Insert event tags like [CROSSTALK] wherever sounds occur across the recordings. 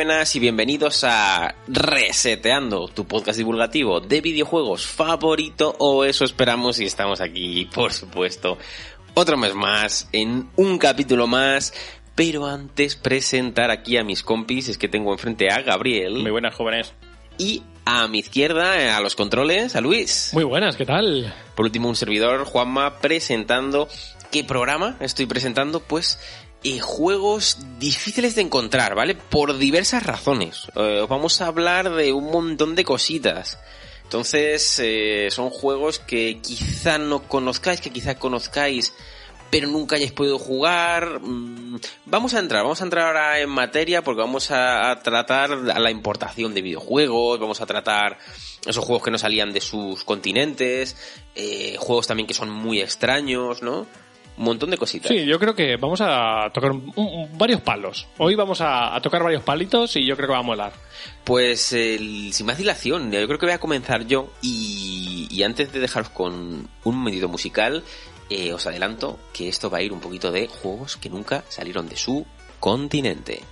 Buenas y bienvenidos a Reseteando, tu podcast divulgativo de videojuegos favorito, o eso esperamos y estamos aquí, por supuesto, otro mes más, en un capítulo más, pero antes presentar aquí a mis compis, es que tengo enfrente a Gabriel. Muy buenas, jóvenes. Y a mi izquierda, a los controles, a Luis. Muy buenas, ¿qué tal? Por último, un servidor, Juanma, presentando... ¿Qué programa estoy presentando? Pues eh, juegos difíciles de encontrar, ¿vale? Por diversas razones. Eh, vamos a hablar de un montón de cositas. Entonces, eh, son juegos que quizá no conozcáis, que quizá conozcáis, pero nunca hayáis podido jugar. Mm, vamos a entrar, vamos a entrar ahora en materia porque vamos a, a tratar la importación de videojuegos, vamos a tratar esos juegos que no salían de sus continentes, eh, juegos también que son muy extraños, ¿no? Un montón de cositas. Sí, yo creo que vamos a tocar un- un- varios palos. Hoy vamos a, a tocar varios palitos y yo creo que va a molar. Pues el- sin más dilación, yo creo que voy a comenzar yo y, y antes de dejaros con un momentito musical, eh, os adelanto que esto va a ir un poquito de juegos que nunca salieron de su continente.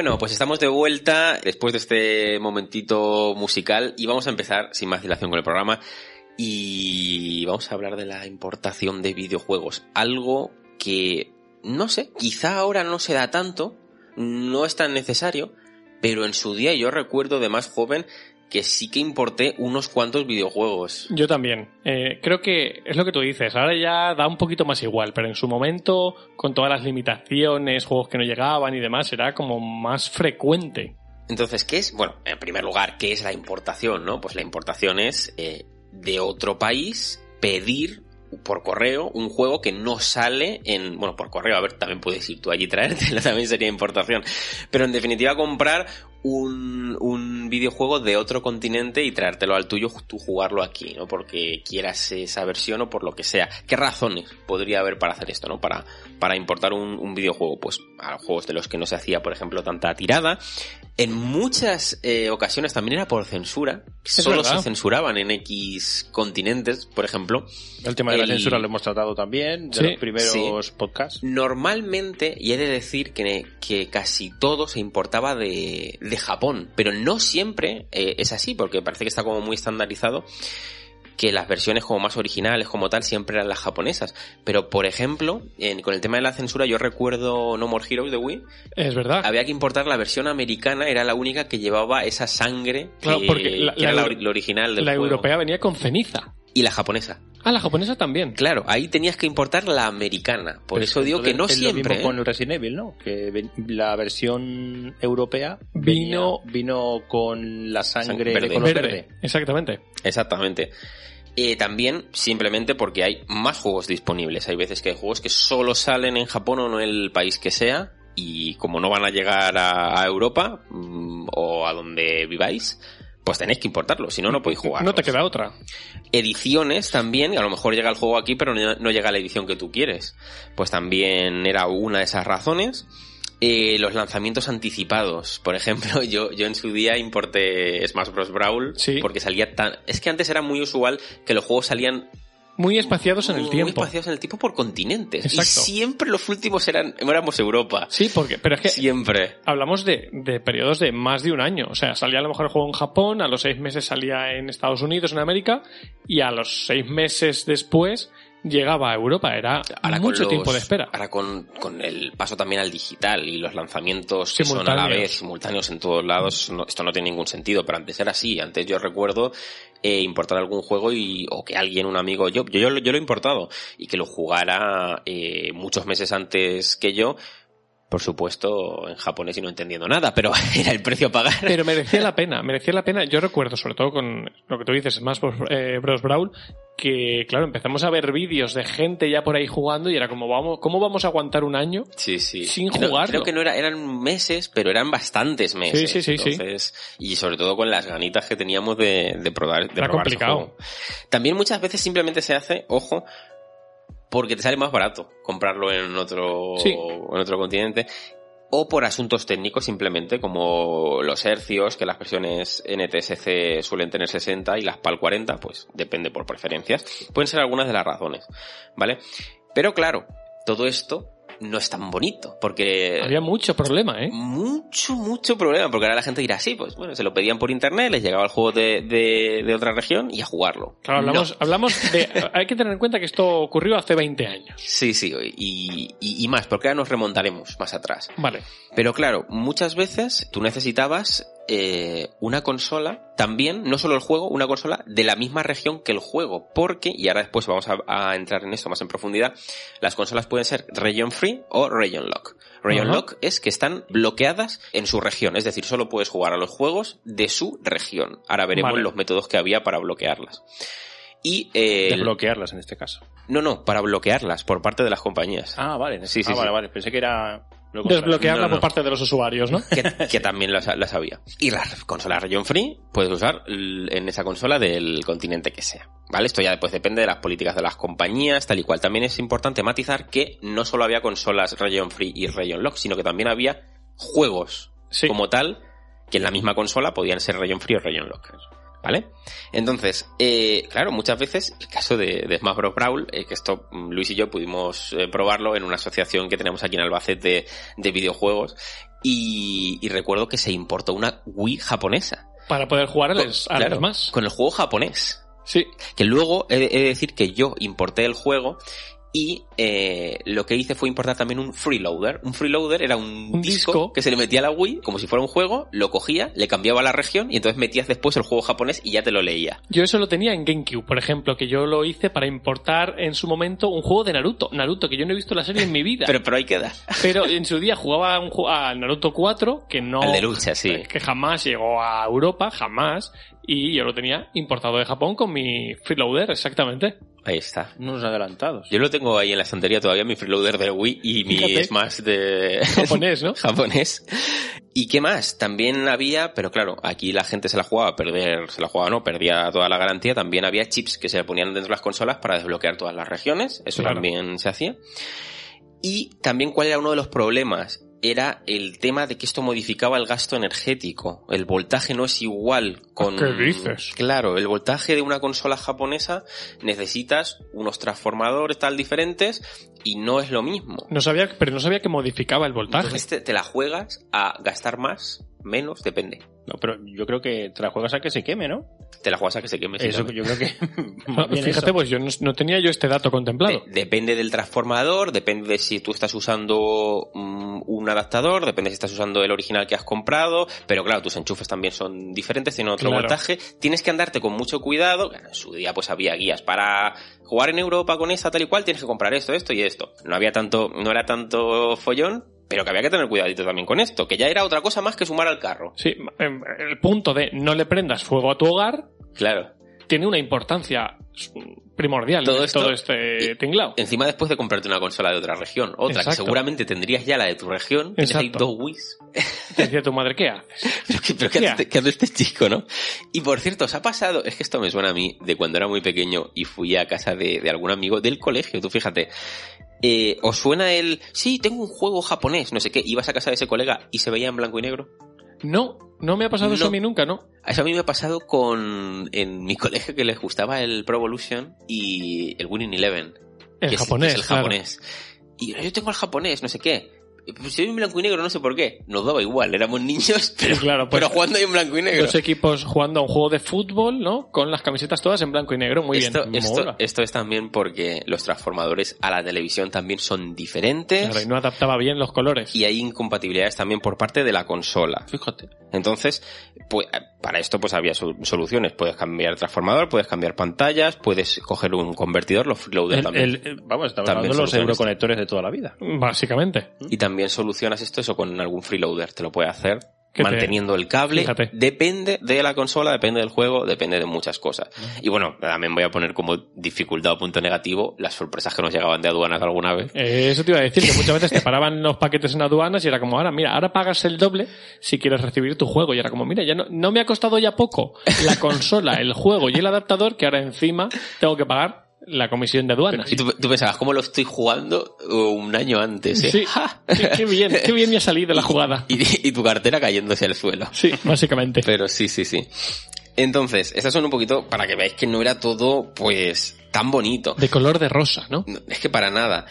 Bueno, pues estamos de vuelta después de este momentito musical y vamos a empezar sin más dilación con el programa y vamos a hablar de la importación de videojuegos. Algo que, no sé, quizá ahora no se da tanto, no es tan necesario, pero en su día yo recuerdo de más joven que sí que importé unos cuantos videojuegos. Yo también. Eh, creo que es lo que tú dices. Ahora ya da un poquito más igual, pero en su momento, con todas las limitaciones, juegos que no llegaban y demás, era como más frecuente. Entonces, ¿qué es? Bueno, en primer lugar, ¿qué es la importación? ¿No? Pues la importación es eh, de otro país pedir por correo un juego que no sale en, bueno, por correo, a ver, también puedes ir tú allí traértelo, [LAUGHS] también sería importación. Pero en definitiva comprar un, un videojuego de otro continente y traértelo al tuyo, tú jugarlo aquí, ¿no? Porque quieras esa versión o por lo que sea. ¿Qué razones podría haber para hacer esto, no? Para, para importar un videojuego, pues a juegos de los que no se hacía, por ejemplo, tanta tirada. En muchas eh, ocasiones también era por censura. Solo verdad. se censuraban en X continentes, por ejemplo. El tema de la El- censura lo hemos tratado también, de Sí, los primeros podcasts. Normalmente, y he de decir que, que casi todo se importaba de, de Japón, pero no siempre eh, es así, porque parece que está como muy estandarizado que las versiones como más originales como tal siempre eran las japonesas. Pero, por ejemplo, en- con el tema de la censura, yo recuerdo No More Heroes de Wii, Es verdad. había que importar la versión americana, era la única que llevaba esa sangre que, porque la- que era la la, original del La juego. europea venía con ceniza. Y la japonesa. Ah, la japonesa también. Claro, ahí tenías que importar la americana. Por Pues eso digo que no siempre. ¿eh? mismo con Resident Evil, ¿no? Que la versión europea Vino- venía- vino con la sangre Verde. de color Verde. verde. Exactamente. Exactamente. Eh, también simplemente porque hay más juegos disponibles. Hay veces que hay juegos que solo salen en Japón o no en el país que sea. Y como no van a llegar a, a Europa mm, o a donde viváis, pues tenéis que importarlo. Si no, no podéis jugar. No te queda otra. ediciones también, a lo mejor llega el juego aquí, pero no, llega a la edición que tú quieres. Pues también era una de esas razones. Eh, los lanzamientos anticipados. Por ejemplo, [LAUGHS] yo, yo en su día importé Smash Bros. Brawl Sí. porque salía tan... Es que antes era muy usual que los juegos salían Muy espaciados en el muy tiempo. espaciados en el tiempo por continentes. Exacto. Y siempre los últimos eran éramos Europa. Sí, porque, pero es que Siempre. hablamos de, de periodos de más de un año. O sea, salía a lo mejor el juego en Japón, a los seis meses salía en Estados Unidos, en América, y a los seis meses después llegaba a Europa. Era Ahora mucho los- tiempo de espera. Ahora con, con el paso también al digital y los lanzamientos que son a la vez simultáneos en todos lados, no- esto no tiene ningún sentido, pero antes era así. Antes yo recuerdo eh, importar algún juego y o que alguien, un amigo, yo, yo, yo, lo- yo lo he importado y que lo jugara eh, muchos meses antes que yo. Por supuesto, en japonés y no entendiendo nada, pero [LAUGHS] era el precio a pagar. Pero merecía la pena, merecía la pena. Yo recuerdo, sobre todo con lo que tú dices, Bros. eh, Bros. Brawl, que claro, empezamos a ver vídeos de gente ya por ahí jugando y era como, vamos, ¿cómo vamos a aguantar un año? Sí, sí. Sin No, jugarlo. creo que no era, eran meses, pero eran bastantes meses. Sí, sí, sí, sí. Y sobre todo con las ganitas que teníamos de, de probar, de Era probar complicado. juego. También muchas veces simplemente se hace, ojo, porque te sale más barato comprarlo en otro, Sí. en otro continente. O por asuntos técnicos simplemente, como los hercios, que las versiones NTSC suelen tener 60 y las PAL 40, pues depende por preferencias. Pueden ser algunas de las razones, ¿vale? Pero claro, todo esto no es tan bonito, porque Había mucho problema, ¿eh? mucho, mucho problema, porque ahora la gente dirá, sí, pues bueno, se lo pedían por internet, les llegaba el juego de, de, de otra región y a jugarlo. Claro, hablamos, No. hablamos de... [LAUGHS] Hay que tener en cuenta que esto ocurrió hace 20 años. Sí, sí, y, y, y más, porque ahora nos remontaremos más atrás. Vale. Pero claro, muchas veces tú necesitabas eh, una consola, también, no solo el juego, una consola de la misma región que el juego, porque, y ahora después vamos a, a entrar en esto más en profundidad, las consolas pueden ser region free o region lock. Region lock es que están bloqueadas en su región, es decir, solo puedes jugar a los juegos de su región. Ahora veremos Vale. los métodos que había para bloquearlas. Y, eh, Desbloquearlas en este caso. no, no, para bloquearlas por parte de las compañías. Ah, vale. Sí, sí, ah, vale, sí. vale. Pensé que era... Desbloquearla No, no. por parte de los usuarios, ¿no? que, que también las había. Y las consolas region free puedes usar en esa consola del continente que sea. ¿Vale? Esto ya después depende de las políticas de las compañías, tal y cual. También es importante matizar que no solo había consolas region free y region lock, sino que también había juegos Sí. como tal que en la misma consola podían ser region free o region lock. ¿Vale? Entonces, eh, claro, muchas veces el caso de, de Smash Bros. Brawl, eh, que esto mm, Luis y yo pudimos eh, probarlo en una asociación que tenemos aquí en Albacete de videojuegos, y, y recuerdo que se importó una Wii japonesa. Para poder jugar Con- al claro, Smash. Con el juego japonés. Sí. Que luego he de decir que yo importé el juego y eh, lo que hice fue importar también un freeloader. Un freeloader era un, Un disco, disco. que se le metía a la Wii como si fuera un juego, lo cogía, le cambiaba la región y entonces metías después el juego japonés y ya te lo leía. Yo eso lo tenía en GameCube, por ejemplo, que yo lo hice para importar en su momento un juego de Naruto. Naruto, que yo no he visto la serie en mi vida. [LAUGHS] Pero, pero ahí queda. Pero en su día jugaba un, al Naruto 4, que no... Al de lucha, sí. Que jamás llegó a Europa, jamás. Y yo lo tenía importado de Japón con mi freeloader, exactamente. Ahí está. Unos adelantados. Yo lo tengo ahí en la estantería todavía, mi freeloader de Wii y mi Fíjate. Smash de [LAUGHS] Japonés, ¿no? japonés. ¿Y qué más? También había, pero claro, aquí la gente se la jugaba a perder, se la jugaba no, perdía toda la garantía. También había chips que se le ponían dentro de las consolas para desbloquear todas las regiones. Eso Claro. también se hacía. Y también cuál era uno de los problemas. Era el tema de que esto modificaba el gasto energético. El voltaje no es igual con... ¿Qué dices? Claro, el voltaje de una consola japonesa necesitas unos transformadores tal diferentes y no es lo mismo. No sabía, pero no sabía que modificaba el voltaje. Entonces te, te la juegas a gastar más, menos, depende. No, pero yo creo que te la juegas a que se queme, ¿no? Te la juegas a que se queme. sí, Eso yo creo que... [LAUGHS] Fíjate, eso. pues yo no, no tenía yo este dato contemplado. De- depende del transformador, depende de si tú estás usando mm, un adaptador, depende si estás usando el original que has comprado, pero claro, tus enchufes también son diferentes, tienen otro Claro. voltaje. Tienes que andarte con mucho cuidado. En su día pues había guías para jugar en Europa con esa tal y cual, tienes que comprar esto, esto y esto. No había tanto, no era tanto follón, pero que había que tener cuidadito también con esto, que ya era otra cosa más que sumar al carro. Sí, em, el punto de no le prendas fuego a tu hogar Claro. tiene una importancia primordial Todo esto- todo este tinglao. Encima después de comprarte una consola de otra región, otra que seguramente tendrías ya la de tu región, tienes ahí Exacto. dos Wii's. [LAUGHS] Te decía tu madre, ¿qué haces? [LAUGHS] Pero qué, pero qué Ya. hace, qué hace este chico, ¿no? Y por cierto, os ha pasado, es que esto me suena a mí de cuando era muy pequeño y fui a casa de, de algún amigo del colegio, tú fíjate. Eh, ¿Os suena el, sí, tengo un juego japonés, no sé qué, ibas a casa de ese colega y se veía en blanco y negro? No, no me ha pasado eso a mí nunca, ¿no? Eso a mí me ha pasado con, en mi [LAUGHS] colegio que les gustaba el Pro Evolution y el Winning Eleven. El que es- japonés, que es el claro. japonés. Y yo tengo el japonés, no sé qué. Pues si en blanco y negro, no sé por qué. Nos daba igual, éramos niños, [LAUGHS] pero, claro, pues, pero jugando en blanco y negro. Dos equipos jugando a un juego de fútbol, ¿no? Con las camisetas todas en blanco y negro, muy esto, bien. Esto, esto es también porque los transformadores a la televisión también son diferentes. Claro, y no adaptaba bien los colores. y hay incompatibilidades también por parte de la consola. Fíjate. Entonces, pues, para esto pues había sol- soluciones. Puedes cambiar transformador, puedes cambiar pantallas, puedes coger un convertidor, los freeloader El- también. el- el- vamos, estamos También hablando de los euroconectores de toda la vida. Básicamente. Y también solucionas esto eso con algún freeloader. Te lo puede hacer Te- manteniendo el cable. Fíjate. Depende de la consola, depende del juego, depende de muchas cosas. Y bueno, también voy a poner como dificultad o punto negativo las sorpresas que nos llegaban de aduanas alguna vez. Eh, Eso te iba a decir, que muchas veces te [LAUGHS] paraban los paquetes en aduanas y era como, ahora, mira, ahora pagas el doble si quieres recibir tu juego. Y era como, mira, ya no, no me ha costado ya poco la consola, el juego y el adaptador, que ahora encima tengo que pagar la comisión de aduanas. Y tú, tú pensabas, ¿cómo lo estoy jugando un año antes? eh? Sí, [LAUGHS] ¡Ja! qué, qué bien, qué bien me ha salido la [LAUGHS] jugada. Y, y tu cartera cayéndose al suelo. Sí, básicamente. Pero sí, sí, sí. Entonces, estas son un poquito para que veáis que no era todo, pues, tan bonito. De color de rosa, ¿no? No, Es que para nada.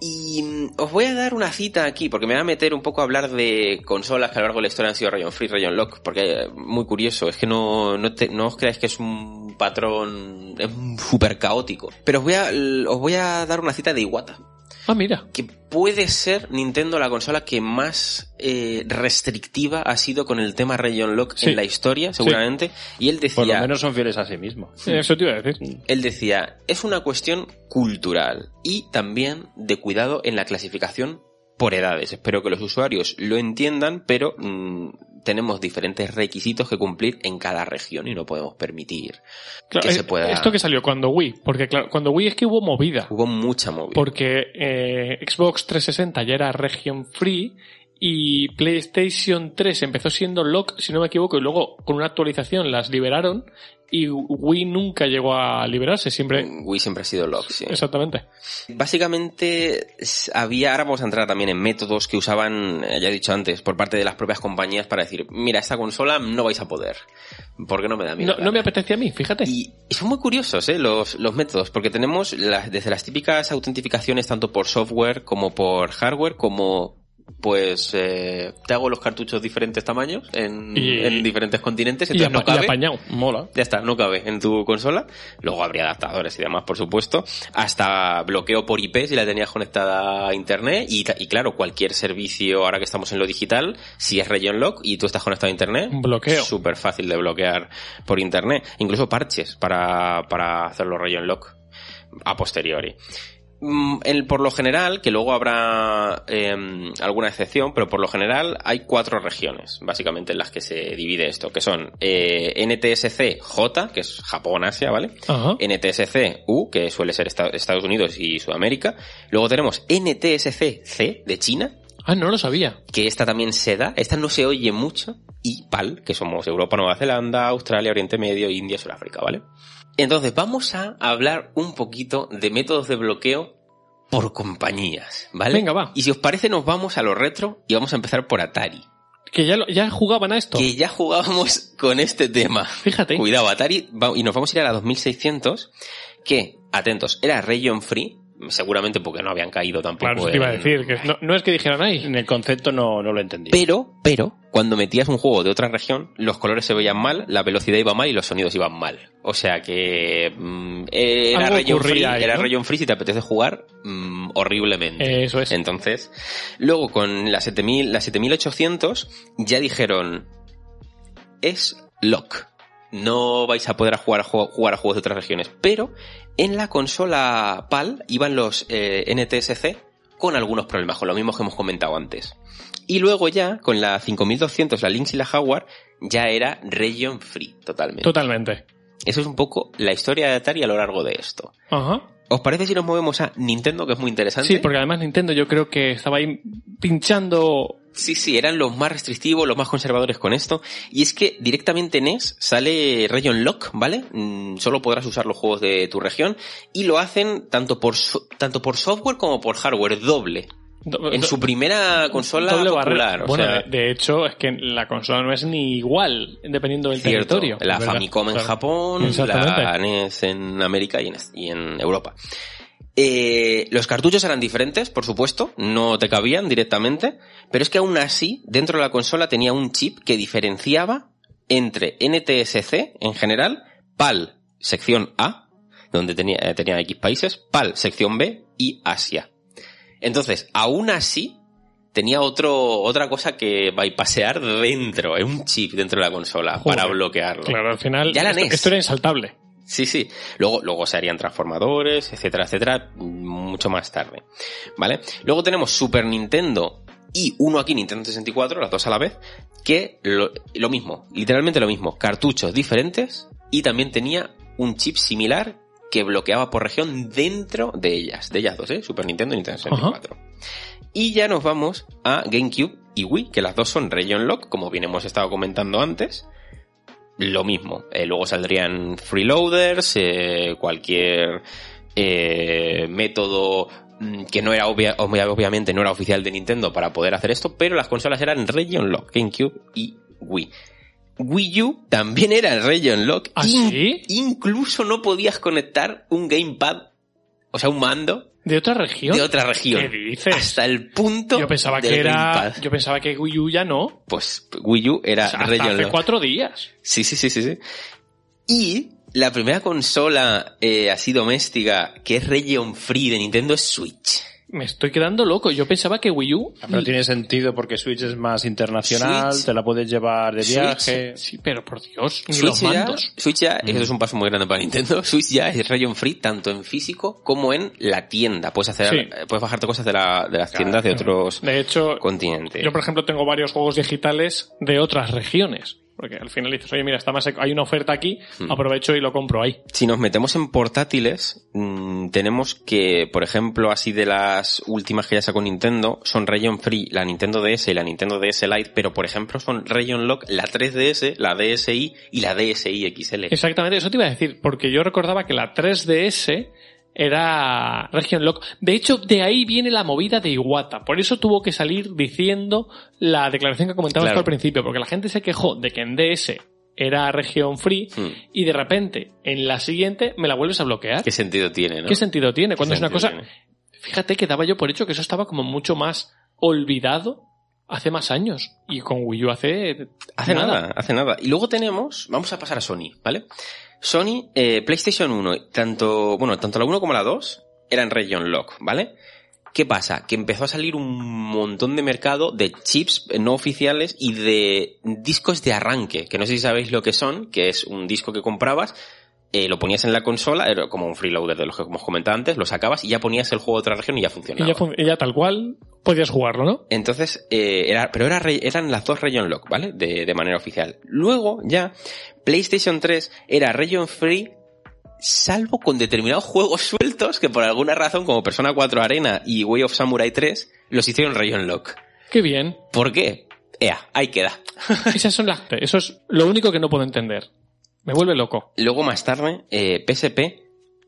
Y mm, os voy a dar una cita aquí, porque me va a meter un poco a hablar de consolas que a lo largo de la historia han sido Rayon Free, Rayon Lock, porque eh, muy curioso, es que no, no, os creáis que es un patrón, es súper caótico. Pero os voy, a, os voy a dar una cita de Iwata, Ah, mira. que puede ser Nintendo la consola que más eh, restrictiva ha sido con el tema Rayon Lock Sí. en la historia, seguramente. Y él decía... Por lo menos son fieles a sí mismos. Eso te iba a decir. Él decía, es una cuestión cultural y también de cuidado en la clasificación por edades. Espero que los usuarios lo entiendan, pero mm, tenemos diferentes requisitos que cumplir en cada región y no podemos permitir Claro, que se eh, pueda... Esto que salió cuando Wii, porque claro, cuando Wii es que hubo movida. Hubo mucha movida. Porque eh, Xbox 360 ya era region free y PlayStation 3 empezó siendo lock, si no me equivoco, y luego con una actualización las liberaron y Wii nunca llegó a liberarse, siempre... Wii siempre ha sido lock, sí. Exactamente. Básicamente había, ahora vamos a entrar también en métodos que usaban, eh, ya he dicho antes, por parte de las propias compañías para decir, mira, esta consola no vais a poder, porque no me da miedo. No, no me apetece a mí, fíjate. Y, y son muy curiosos ¿eh? los, los métodos, porque tenemos las- desde las típicas autentificaciones tanto por software como por hardware, como pues eh, te hago los cartuchos diferentes tamaños en, Y- en diferentes continentes, Y, no apa- y cabe. apañado. Mola. Ya está, no cabe en tu consola. Luego habría adaptadores y demás, por supuesto. Hasta bloqueo por IP si la tenías conectada a internet. Y, y claro, cualquier servicio, ahora que estamos en lo digital, si es region lock y tú estás conectado a internet, bloqueo. súper fácil de bloquear por internet. Incluso parches para, para hacerlo region lock a posteriori. Mm, el- por lo general, que luego habrá em, alguna excepción, pero por lo general hay cuatro regiones, básicamente, en las que se divide esto, que son eh, NTSC J, que es Japón-Asia, ¿vale? Ajá. NTSC U, que suele ser Esta- Estados Unidos y Sudamérica. Luego tenemos NTSC C, de China, Ah, no lo sabía. que esta también se da, esta no se oye mucho, y PAL, que somos Europa, Nueva Zelanda, Australia, Oriente Medio, India, Sudáfrica, ¿vale? Entonces vamos a hablar un poquito de métodos de bloqueo por compañías, ¿vale? Venga, va. Y si os parece nos vamos a lo retro y vamos a empezar por Atari, Que ya, lo- ya jugaban a esto. que ya jugábamos con este tema. Fíjate. Cuidado, Atari, y nos vamos a ir a la 2600, que, atentos, era region free, seguramente porque no habían caído tampoco Claro, te iba a decir. Que no, no es que dijeran ahí. En el concepto no, no lo entendí. Pero, pero, cuando metías un juego de otra región, los colores se veían mal, la velocidad iba mal y los sonidos iban mal. O sea que mm, era region free, ahí, era ¿no? region free si te apetece jugar mm, horriblemente. Eso es. Entonces, luego con la 7000, la 7800 ya dijeron es lock. No vais a poder jugar a, jugar a juegos de otras regiones, pero en la consola PAL iban los eh, NTSC con algunos problemas, con lo mismo que hemos comentado antes. Y luego ya, con la 5200, la Lynx y la Jaguar, ya era region free, totalmente. Totalmente. Eso es un poco la historia de Atari a lo largo de esto. Ajá. ¿Os parece si nos movemos a Nintendo, que es muy interesante? Sí, porque además Nintendo yo creo que estaba ahí pinchando. Sí, sí, eran los más restrictivos, los más conservadores con esto. Y es que directamente en NES sale Region Lock, ¿vale? Mm, solo podrás usar los juegos de tu región. Y lo hacen tanto por, so- tanto por software como por hardware, doble. En su primera consola doble popular. o Bueno, sea, de, de hecho, es que la consola no es ni igual, dependiendo del cierto, territorio. la ¿verdad? Famicom en Claro. Japón, la NES en América y en, y en Europa. Eh, los cartuchos eran diferentes, por supuesto, no te cabían directamente, pero es que aún así, dentro de la consola tenía un chip que diferenciaba entre NTSC en general, PAL sección A, donde tenía, eh, tenía X países, PAL sección B y Asia. Entonces, aún así, tenía otro, otra cosa que bypassear dentro, eh, un chip dentro de la consola Joder. para bloquearlo. Claro, al final Ya la esto, NES. esto era insaltable. Sí, sí. Luego, luego se harían transformadores, etcétera, etcétera, mucho más tarde. ¿Vale? Luego tenemos Super Nintendo y uno aquí, Nintendo 64, las dos a la vez, que lo, lo mismo, literalmente lo mismo, cartuchos diferentes y también tenía un chip similar que bloqueaba por región dentro de ellas, de ellas dos, ¿eh? Super Nintendo y Nintendo 64. Y ya nos vamos a GameCube y Wii, que las dos son Region Lock, como bien hemos estado comentando antes. Lo mismo. Eh, luego saldrían freeloaders, eh, cualquier eh, método mm, que no era obvia, obvia- obviamente no era oficial de Nintendo para poder hacer esto, pero las consolas eran Region Lock, GameCube y Wii. Wii U también era el Region Lock. ¿Ah, In- sí? Incluso no podías conectar un gamepad, o sea, un mando ¿De otra región? de otra región. ¿Qué dices? Hasta el punto Yo pensaba del que era. Yo pensaba que Wii U ya no. Pues Wii U era O sea, hasta hace Lock. cuatro días. Sí, sí, sí, sí, sí. Y la primera consola eh, así doméstica que es Region Free de Nintendo es Switch. Me estoy quedando loco. Yo pensaba que Wii U. Ah, Pero tiene sentido porque Switch es más internacional, Switch. te la puedes llevar de Switch. viaje. Sí, pero por Dios, ni los Switch ya. Switch ya, eso es un paso muy grande para Nintendo. [LAUGHS] Switch ya es Region Free tanto en físico como en la tienda. Puedes hacer, Sí. eh, puedes bajarte cosas de, la, de las tiendas de otros De hecho, continentes. yo por ejemplo tengo varios juegos digitales de otras regiones. Porque al final dices, oye, mira, está más, hay una oferta aquí, Hmm. aprovecho y lo compro ahí. Si nos metemos en portátiles, mm, tenemos que, por ejemplo, así de las últimas que ya sacó Nintendo, son Region Free, la Nintendo DS y la Nintendo DS Lite, pero por ejemplo son Region Lock, la 3DS, la DSi y la DSi XL. Exactamente, eso te iba a decir, porque yo recordaba que la 3DS era Region Lock. De hecho, de ahí viene la movida de Iwata. Por eso tuvo que salir diciendo la declaración que Claro. tú al principio, porque la gente se quejó de que en DS era región free Hmm. y de repente en la siguiente me la vuelves a bloquear. ¿Qué sentido tiene, no? ¿Qué sentido tiene? Cuando ¿Qué es una cosa... tiene? Fíjate que daba yo por hecho que eso estaba como mucho más olvidado hace más años. Y con Wii U hace... Hace nada. hace nada. Y luego tenemos, vamos a pasar a Sony, ¿vale? Sony, eh, PlayStation 1, tanto, bueno, tanto la 1 como la 2 eran Region Lock, ¿vale? ¿Qué pasa? Que empezó a salir un montón de mercado de chips no oficiales y de discos de arranque, que no sé si sabéis lo que son, que es un disco que comprabas, eh, lo ponías en la consola, era como un freeloader de los que hemos comentado antes, lo sacabas y ya ponías el juego de otra región y ya Y funcionaba. ya, fun- y ya tal cual podías jugarlo, ¿no? Entonces, eh, era, pero era, eran las dos Region Lock, ¿vale? De, de manera oficial. Luego, ya, PlayStation 3 era Region Free, salvo con determinados juegos sueltos que por alguna razón, como Persona 4 Arena y Way of Samurai 3, los hicieron Region Lock. Qué bien. ¿Por qué? Ea, ahí queda. Esas son las... Eso es lo único que no puedo entender. Me vuelve loco. Luego, más tarde, eh, PSP,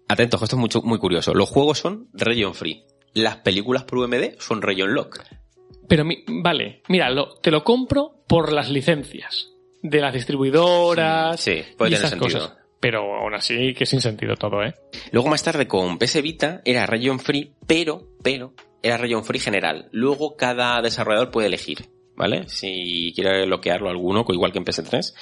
atentos, esto es mucho, muy curioso. Los juegos son Region Free. Las películas por UMD son Region Lock. Pero mi- vale, mira, lo- te lo compro por las licencias de las distribuidoras Sí, puede y tener esas sentido. cosas. Pero aún así que sin sentido todo, ¿eh? Luego más tarde con PS Vita era Region Free, pero, pero, era Region Free general. Luego cada desarrollador puede elegir, ¿vale? Si quiere bloquearlo alguno, igual que en PS3,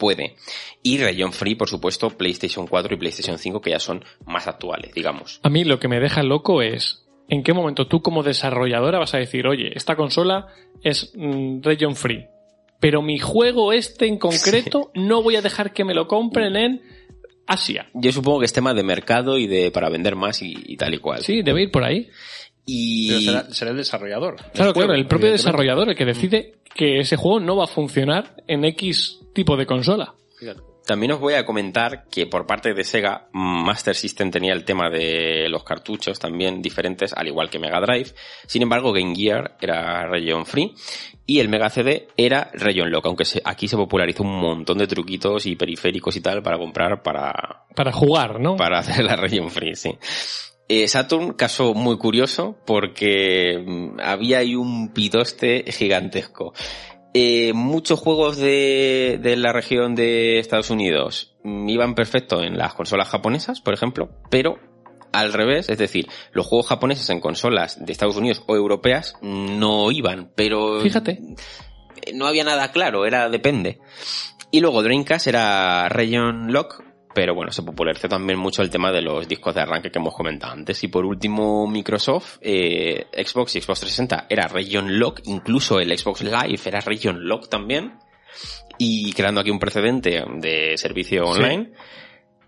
puede. Y Region Free, por supuesto, PlayStation 4 y PlayStation 5, que ya son más actuales, digamos. A mí lo que me deja loco es en qué momento tú como desarrolladora vas a decir, oye, esta consola es mm, region free, pero mi juego este en concreto [LAUGHS] no voy a dejar que me lo compren en Asia. Yo supongo que es tema de mercado y de para vender más y, y tal y cual. Sí, debe ir por ahí. Y Pero será, será el desarrollador. Claro, claro, el propio desarrollador el que decide que ese juego no va a funcionar en X tipo de consola. También os voy a comentar que por parte de Sega, Master System tenía el tema de los cartuchos también diferentes, al igual que Mega Drive. Sin embargo, Game Gear era region free y el Mega CD era region lock, aunque aquí se popularizó un montón de truquitos y periféricos y tal para comprar para, Para jugar, ¿no? para [LAUGHS] hacer la region free, sí. Eh, Saturn, caso muy curioso, porque mm, había ahí un pitoste gigantesco. Eh, muchos juegos de, de la región de Estados Unidos mm, iban perfecto en las consolas japonesas, por ejemplo, pero al revés, es decir, los juegos japoneses en consolas de Estados Unidos o europeas no iban, pero... Fíjate. No había nada claro, era depende. Y luego Dreamcast era Region Lock, pero bueno, se popularizó también mucho el tema de los discos de arranque que hemos comentado antes. Y por último, Microsoft, eh, Xbox y Xbox 360 era Region Lock, incluso el Xbox Live era Region Lock también. Y creando aquí un precedente de servicio online.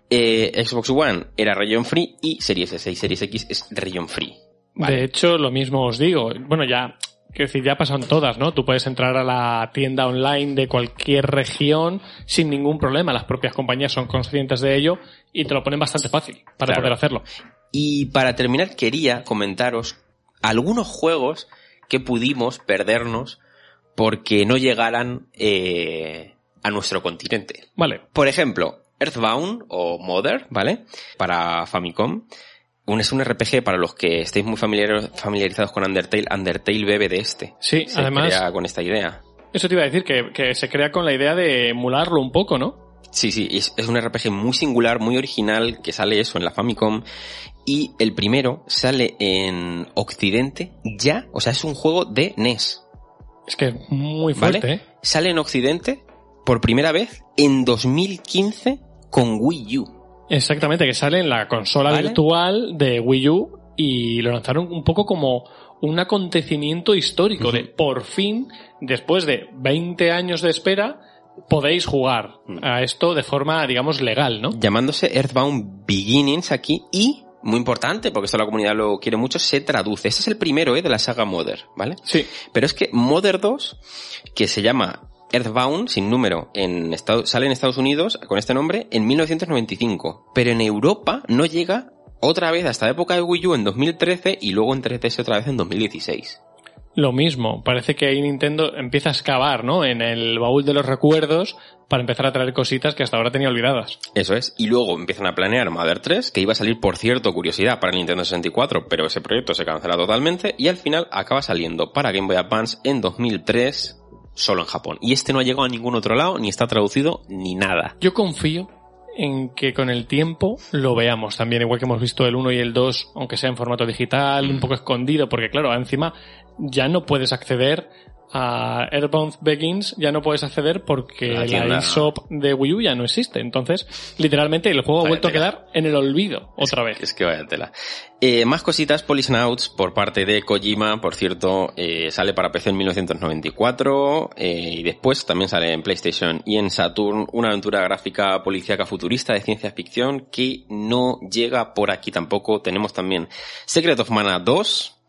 Eh, Xbox One era Region Free y Series S y Series X es Region Free. Vale. De hecho, lo mismo os digo. Bueno, ya, quiero decir, ya pasan todas, ¿no? Tú puedes entrar a la tienda online de cualquier región sin ningún problema. Las propias compañías son conscientes de ello y te lo ponen bastante fácil para Claro. poder hacerlo. Y para terminar quería comentaros algunos juegos que pudimos perdernos porque no llegaran eh, a nuestro continente. Vale. Por ejemplo, Earthbound o Mother, ¿vale? Para Famicom. Un, es un RPG para los que estéis muy familiar- familiarizados con Undertale. Undertale bebe de este. Sí, Se además, crea con esta idea. eso te iba a decir, que, que se crea con la idea de emularlo un poco, ¿no? Sí, sí, es, es un RPG muy singular, muy original, que sale eso en la Famicom. Y el primero sale en Occidente ya, o sea, es un juego de NES. Es que muy ¿Vale? fuerte, ¿eh? Sale en Occidente por primera vez en 2015 con Wii U. Exactamente, que sale en la consola Vale. virtual de Wii U y lo lanzaron un poco como un acontecimiento histórico de por fin, después de 20 años de espera, podéis jugar Mm. a esto de forma, digamos, legal, ¿no? Llamándose Earthbound Beginnings aquí y, muy importante, porque esto la comunidad lo quiere mucho, se traduce. Este es el primero, ¿eh? De la saga Mother, ¿vale? Sí, Pero es que Mother 2, que se llama Earthbound, sin número, en sale en Estados Unidos con este nombre en 1995. Pero en Europa no llega otra vez hasta la época de Wii U en 2013 y luego en 3DS otra vez en 2016. lo mismo. Parece que ahí Nintendo empieza a excavar, ¿no? En el baúl de los recuerdos para empezar a traer cositas que hasta ahora tenía olvidadas. Eso es. Y luego empiezan a planear Mother 3, que iba a salir, por cierto, curiosidad, para el Nintendo 64, pero ese proyecto se cancela totalmente y al final acaba saliendo para Game Boy Advance en 2003 solo en Japón. Y este no ha llegado a ningún otro lado, ni está traducido, ni nada. Yo confío en que con el tiempo lo veamos también, igual que hemos visto el 1 y el 2, aunque sea en formato digital, un poco escondido, porque claro, encima ya no puedes acceder a Airbound Begins, ya no puedes acceder porque La la, eShop de Wii U ya no existe. Entonces, literalmente el juego ha vuelto a quedar en el olvido otra vez. Es que vaya tela. Eh, más cositas, Outs por parte de Kojima, por cierto, eh, sale para PC en 1994 eh, y después también sale en PlayStation y en Saturn una aventura gráfica policíaca futurista de ciencia ficción que no llega por aquí tampoco. Tenemos también Secret of Mana 2,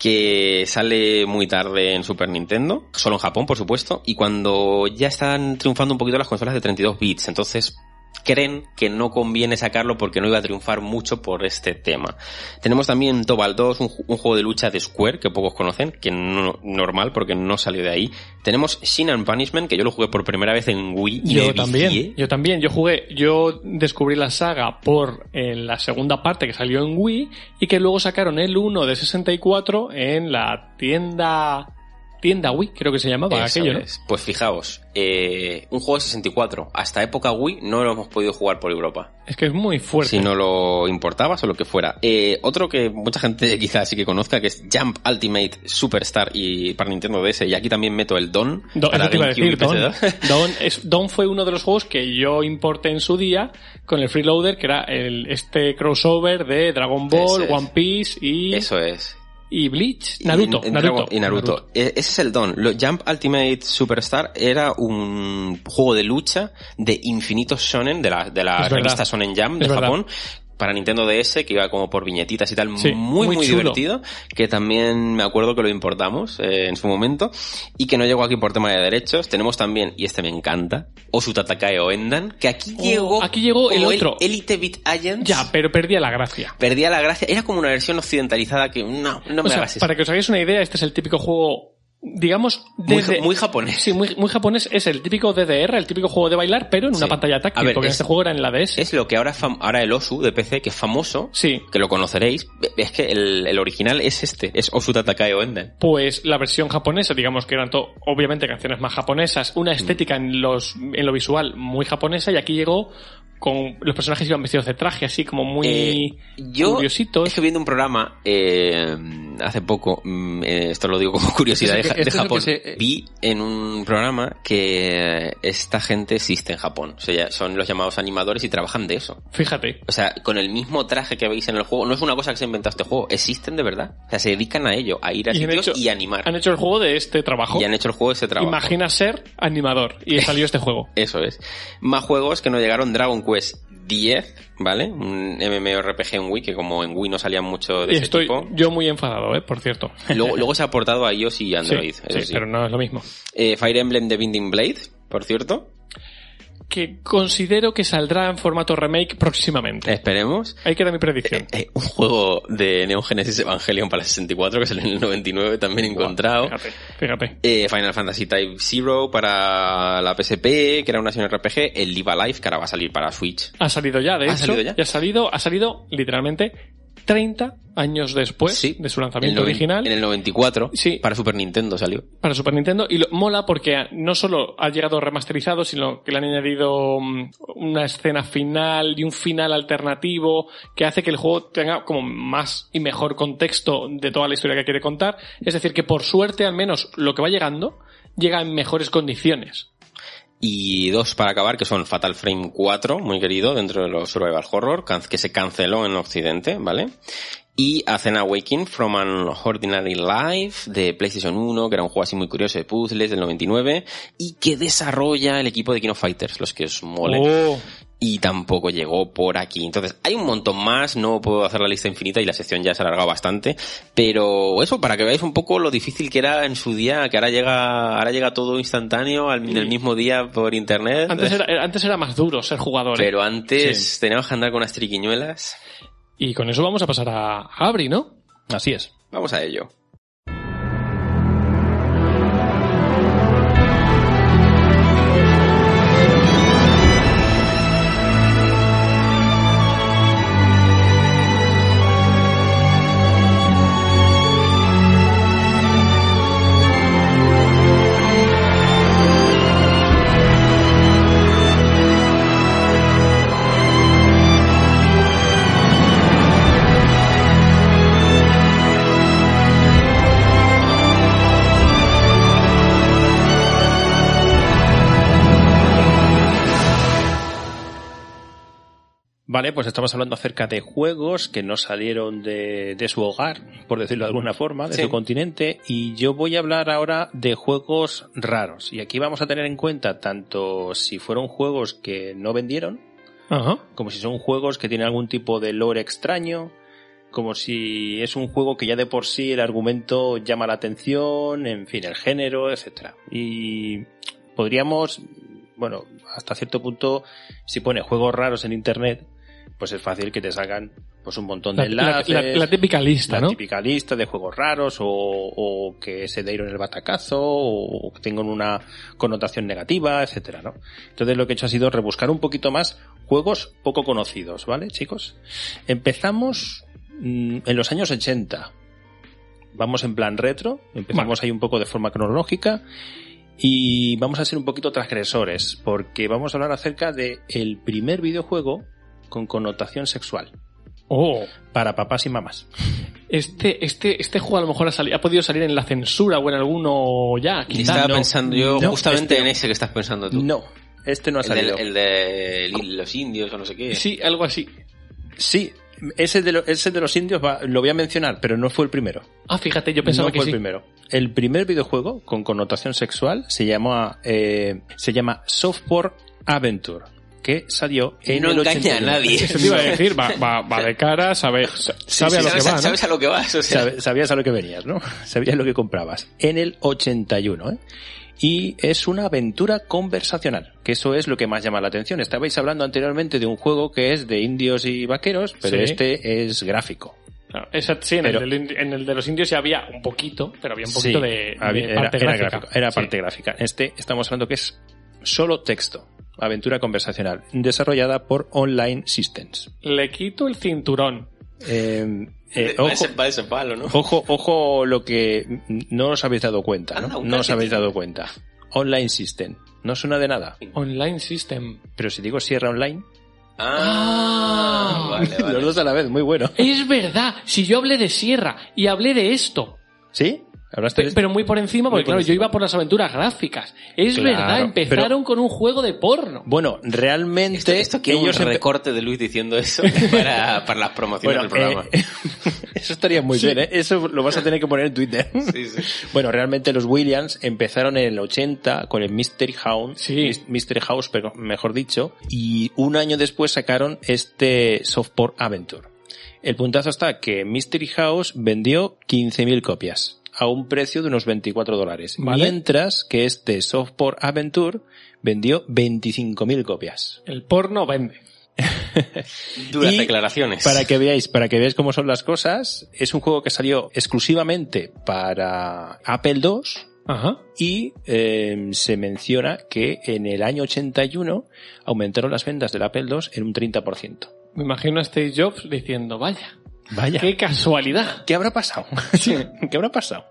que sale muy tarde en Super Nintendo, solo en Japón, por supuesto, y cuando ya están triunfando un poquito las consolas de 32 bits, entonces creen que no conviene sacarlo porque no iba a triunfar mucho por este tema. Tenemos también Tobal 2, un, un juego de lucha de Square que pocos conocen, que no, normal porque no salió de ahí. Tenemos Sin and Punishment, que yo lo jugué por primera vez en Wii y Yo también, vicié. yo también, yo jugué, yo descubrí la saga por eh, la segunda parte que salió en Wii y que luego sacaron el 1 de 64 en la tienda tienda Wii, creo que se llamaba Eso aquello, ¿no? es. Pues fijaos, eh, un juego de 64, hasta época Wii no lo hemos podido jugar por Europa. Es que es muy fuerte. Si no lo importabas o lo que fuera. Eh, otro que mucha gente [LAUGHS] quizás sí que conozca, que es Jump Ultimate Superstar y para Nintendo DS, y aquí también meto el Don. Do- para iba a decir, Don. PS2. [LAUGHS] Don, es- Don fue uno de los juegos que yo importé en su día con el Freeloader, que era el, este crossover de Dragon Ball, es. One Piece y, Eso es. Y Bleach, Naruto, Y, Naruto, y Naruto. E- Ese es el Don. Lo- Jump Ultimate Superstar era un juego de lucha de infinitos shonen, de la, de la Es verdad. revista Shonen Jump de Es verdad. Para Nintendo DS, que iba como por viñetitas y tal, Sí, muy, muy, divertido, que también me acuerdo que lo importamos eh, en su momento, y que no llegó aquí por tema de derechos. Tenemos también, y este me encanta, Osutatakai Oendan, que aquí Oh, llegó, aquí llegó el otro. Elite Beat Agents. Ya, pero perdía la gracia. Perdía la gracia, era como una versión occidentalizada que, no, no O me sea, hagas eso. para que os hagáis una idea, este es el típico juego, digamos, Muy, desde- muy japonés. Sí, muy, muy japonés. Es el típico DDR, el típico juego de bailar, pero en una Sí. pantalla táctil, ver, porque es- este juego era en la DS. Es lo que ahora, ahora el Osu de PC, que es famoso, Sí. que lo conoceréis, es que el, el original es este, es Osu Tatakai Oenden. Pues la versión japonesa, digamos que eran todo, obviamente canciones más japonesas, Mm. una estética en los, en lo visual muy japonesa, y aquí llegó con los personajes iban vestidos de traje, así como muy Eh, yo curiositos. estoy viendo un programa eh, hace poco, mm, eh, esto lo digo como curiosidad de, es de que Japón. se- Vi en un programa que esta gente existe en Japón. O sea, son los llamados animadores y trabajan de eso. Fíjate. O sea, con el mismo traje que veis en el juego, no es una cosa que se ha inventado este juego, existen de verdad. O sea, se dedican a ello, a ir a Y sitios hecho- y animar. Han hecho el juego de este trabajo. Y han hecho el juego ese trabajo. Imagina ser animador y salió este juego. [LAUGHS] Eso es. Más juegos que no llegaron, Dragon Quest 10, ¿vale? Un MMORPG en Wii, que como en Wii no salía mucho de Y ese estoy tipo. yo muy enfadado, ¿eh? Por cierto. Luego, luego se ha portado a iOS y [LAUGHS] Android, Sí, eso sí, sí. pero no es lo mismo. Eh, Fire Emblem de Binding Blade, por cierto. Que considero que saldrá en formato remake próximamente. Esperemos. Ahí queda mi predicción. Eh, un juego de Neon Genesis Evangelion para la 64 que salió en el 99 también encontrado. Fíjate, fíjate. Eh, Final Fantasy Type Zero para la PSP, que era una acción RPG. El Live Alive, que ahora va a salir para Switch. Ha salido ya, de ¿Ha hecho. salido ya? ha salido, ha salido literalmente 30 años después Sí. de su En lanzamiento el original En el 94. Sí. Para Super Nintendo salió. para Super Nintendo y lo, mola porque no solo ha llegado remasterizado, sino que le han añadido mm, una escena final y un final alternativo que hace que el juego tenga como más y mejor contexto de toda la historia que quiere contar. Es decir, que por suerte al menos lo que va llegando llega en mejores condiciones. Y dos para acabar, que son Fatal Frame 4, muy querido, dentro de los Survival Horror, que se canceló en Occidente, ¿vale? Y Hacen Awakening from an Ordinary Life de PlayStation 1, que era un juego así muy curioso de puzzles del 99, y que desarrolla el equipo de King of Fighters, los que os mole. Oh, y tampoco llegó por aquí. Entonces, hay un montón más, no puedo hacer la lista infinita y la sección ya se ha alargado bastante, pero eso, para que veáis un poco lo difícil que era en su día, que ahora llega, ahora llega todo instantáneo al, en el mismo día por internet. antes, era, era- antes era más duro ser jugador. ¿eh? pero antes teníamos que andar con unas triquiñuelas. Y con eso vamos a pasar a Abri, ¿no? Así es. Vamos a ello. Vale, pues estamos hablando acerca de juegos que no salieron de, de su hogar, por decirlo de alguna forma, de Sí. su continente, y yo voy a hablar ahora de juegos raros. Y aquí vamos a tener en cuenta tanto si fueron juegos que no vendieron, Ajá. como si son juegos que tienen algún tipo de lore extraño, como si es un juego que ya de por sí el argumento llama la atención, en fin, el género, etcétera. Y podríamos, bueno, hasta cierto punto, si pone juegos raros en internet, pues es fácil que te salgan pues un montón de La, la- enlaces. la- la típica lista, la ¿no? típica lista de juegos raros o, o que se dieron el batacazo o que tengan una connotación negativa, etcétera, ¿no? Entonces lo que he hecho ha sido rebuscar un poquito más juegos poco conocidos, ¿vale, chicos? Empezamos mm, en los años 80. Vamos en plan retro, empezamos ahí un poco de forma cronológica y vamos a ser un poquito transgresores porque vamos a hablar acerca de el primer videojuego con connotación sexual Oh. para papás y mamás. Este, este, este juego a lo mejor ha, podido salir en la censura o en alguno ya, estaba no, pensando yo no, justamente este- en ese que estás pensando tú. No, este no ha el, de, salido. el de los indios o no sé qué. Sí, algo así. Sí, ese de, lo- ese de los indios va- lo voy a mencionar, pero no fue el primero. Ah, fíjate, yo pensaba no que fue sí. el primero. El primer videojuego con connotación sexual se llama eh, se llama Software Adventure, que salió en No el engaña 81. a nadie. Eso te iba a decir, va, va, va de cara, sabe, [LAUGHS] sa- sabe sí, a lo ¿Sabes, que va, ¿no? sabes a lo que vas? O sea, Sabías a lo que venías, ¿no? [LAUGHS] Sabías lo que comprabas. En el 81, ¿eh? Y es una aventura conversacional, que eso es lo que más llama la atención. Estabais hablando anteriormente de un juego que es de indios y vaqueros, pero Sí. este es gráfico. Claro, esa- sí, en, Pero- el, del indi- en el de los indios ya había un poquito, pero había un poquito Sí, de, de había- era, parte era gráfica. gráfico, era Sí. parte gráfica. Este estamos hablando que es solo texto, aventura conversacional, desarrollada por Online Systems. Le quito el cinturón. Eh, eh, va, ojo, ese, va ese palo, ¿no? ojo, ojo, lo que no os habéis dado cuenta, Anda, ¿no? os habéis dado cuenta. Online System. No suena de nada. Online System. Pero si digo Sierra Online, Ah, vale, [LAUGHS] vale. Los dos a la vez, muy bueno. Es verdad, si yo hablé de Sierra y hablé de esto, ¿Sí? Pero muy por encima, porque por claro, yo iba por las aventuras gráficas. Es Claro, verdad, empezaron con un juego de porno. Bueno, realmente Esto, esto ellos un recorte de Luis diciendo eso [LAUGHS] para, para las promociones Bueno, del programa. eh, [LAUGHS] eso estaría muy bien, ¿eh? Eso lo vas a tener que poner en Twitter. Sí, sí. [LAUGHS] Bueno, realmente los Williams empezaron en el 80 con el Mystery House, Mystery House, pero mejor dicho, y un año después sacaron este Softport Adventure. El puntazo está que Mystery House vendió 15.000 copias a un precio de unos 24 dólares, Vale. mientras que este Softport Adventure vendió 25.000 copias. El porno vende. [LAUGHS] Duras Y declaraciones. Para que veáis, para que veáis cómo son las cosas, es un juego que salió exclusivamente para Apple II Ajá. y eh, se menciona que en el año 81 aumentaron las ventas del Apple II en un 30%. Me imagino a Steve Jobs diciendo, vaya, Vaya. qué casualidad. ¿Qué habrá pasado? [LAUGHS] ¿Qué habrá pasado?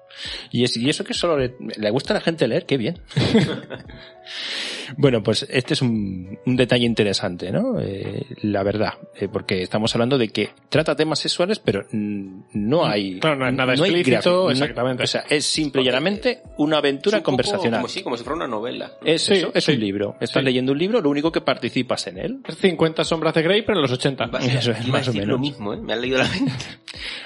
Y, es- y eso que solo le, le gusta a la gente leer, qué bien. [LAUGHS] bueno, pues este es un, un detalle interesante, ¿no? Eh, la verdad, eh, porque estamos hablando de que trata temas sexuales, pero mm, no hay... Claro, no es nada hay explícito, gráfico, no- exactamente. o sea, es simple y llanamente una aventura Es un poco conversacional. Como, sí, como si fuera una novela. Es Sí, eso, es sí. un libro. Estás Sí. leyendo un libro, lo único que participas en él. Es 50 sombras de Grey, pero en los 80. Vas- Eso es, más o menos. lo mismo, ¿eh? Me han leído la mente.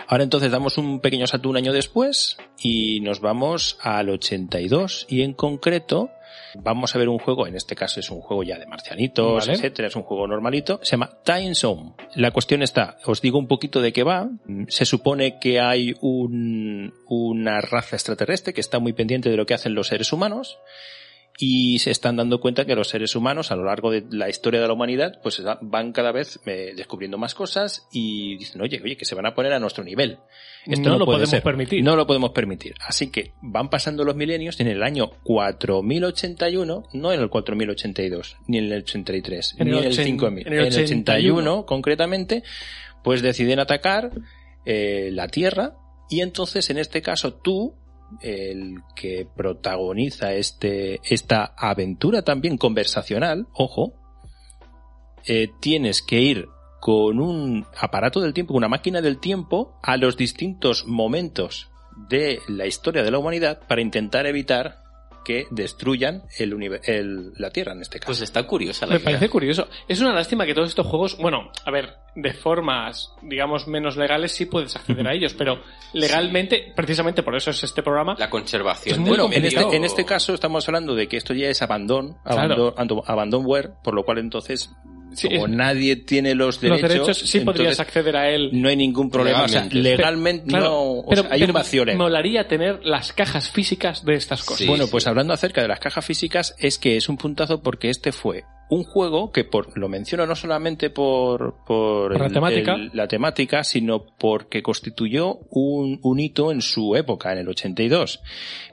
Ahora entonces damos un pequeño salto un año después y nos vamos al 82 y en concreto vamos a ver un juego, en este caso es un juego ya de marcianitos, Vale. etcétera, es un juego normalito, se llama Time Zone. La cuestión está, os digo un poquito de qué va. Se supone que hay un, una raza extraterrestre que está muy pendiente de lo que hacen los seres humanos y se están dando cuenta que los seres humanos a lo largo de la historia de la humanidad pues van cada vez eh, descubriendo más cosas y dicen oye oye que se van a poner a nuestro nivel esto No no, lo podemos ser. permitir. no lo podemos permitir así que van pasando los milenios y en el año 4081 no en el 4082 ni en el 83 En ni el en el ochen- 5000 en el el 81 concretamente pues deciden atacar eh, la Tierra y entonces en este caso tú el que protagoniza este esta aventura también conversacional ojo eh, tienes que ir con un aparato del tiempo una máquina del tiempo a los distintos momentos de la historia de la humanidad para intentar evitar que destruyan el, el- la Tierra en este caso Pues está curiosa la Me idea. parece curioso. Es una lástima que todos estos juegos, bueno, a ver, de formas, digamos, menos legales sí puedes acceder a ellos, pero legalmente, precisamente por eso es este programa, La conservación. Es Bueno, en este, en este caso estamos hablando de que esto ya es abandon, Claro. abandon, ando- abandonware, por lo cual entonces, Sí, como es- nadie tiene los los derechos, sí podrías acceder a él. no hay ningún problema. O sea, Legalmente. legalmente no, o pero, sea, hay pero un vacío legal. molaría tener las cajas físicas de estas cosas. Sí, bueno, sí. pues hablando acerca de las cajas físicas, es que es un puntazo porque este fue un juego que por, lo menciono no solamente por, por, Por la el- temática. el- la temática, sino porque constituyó un, un hito en su época, en el 82.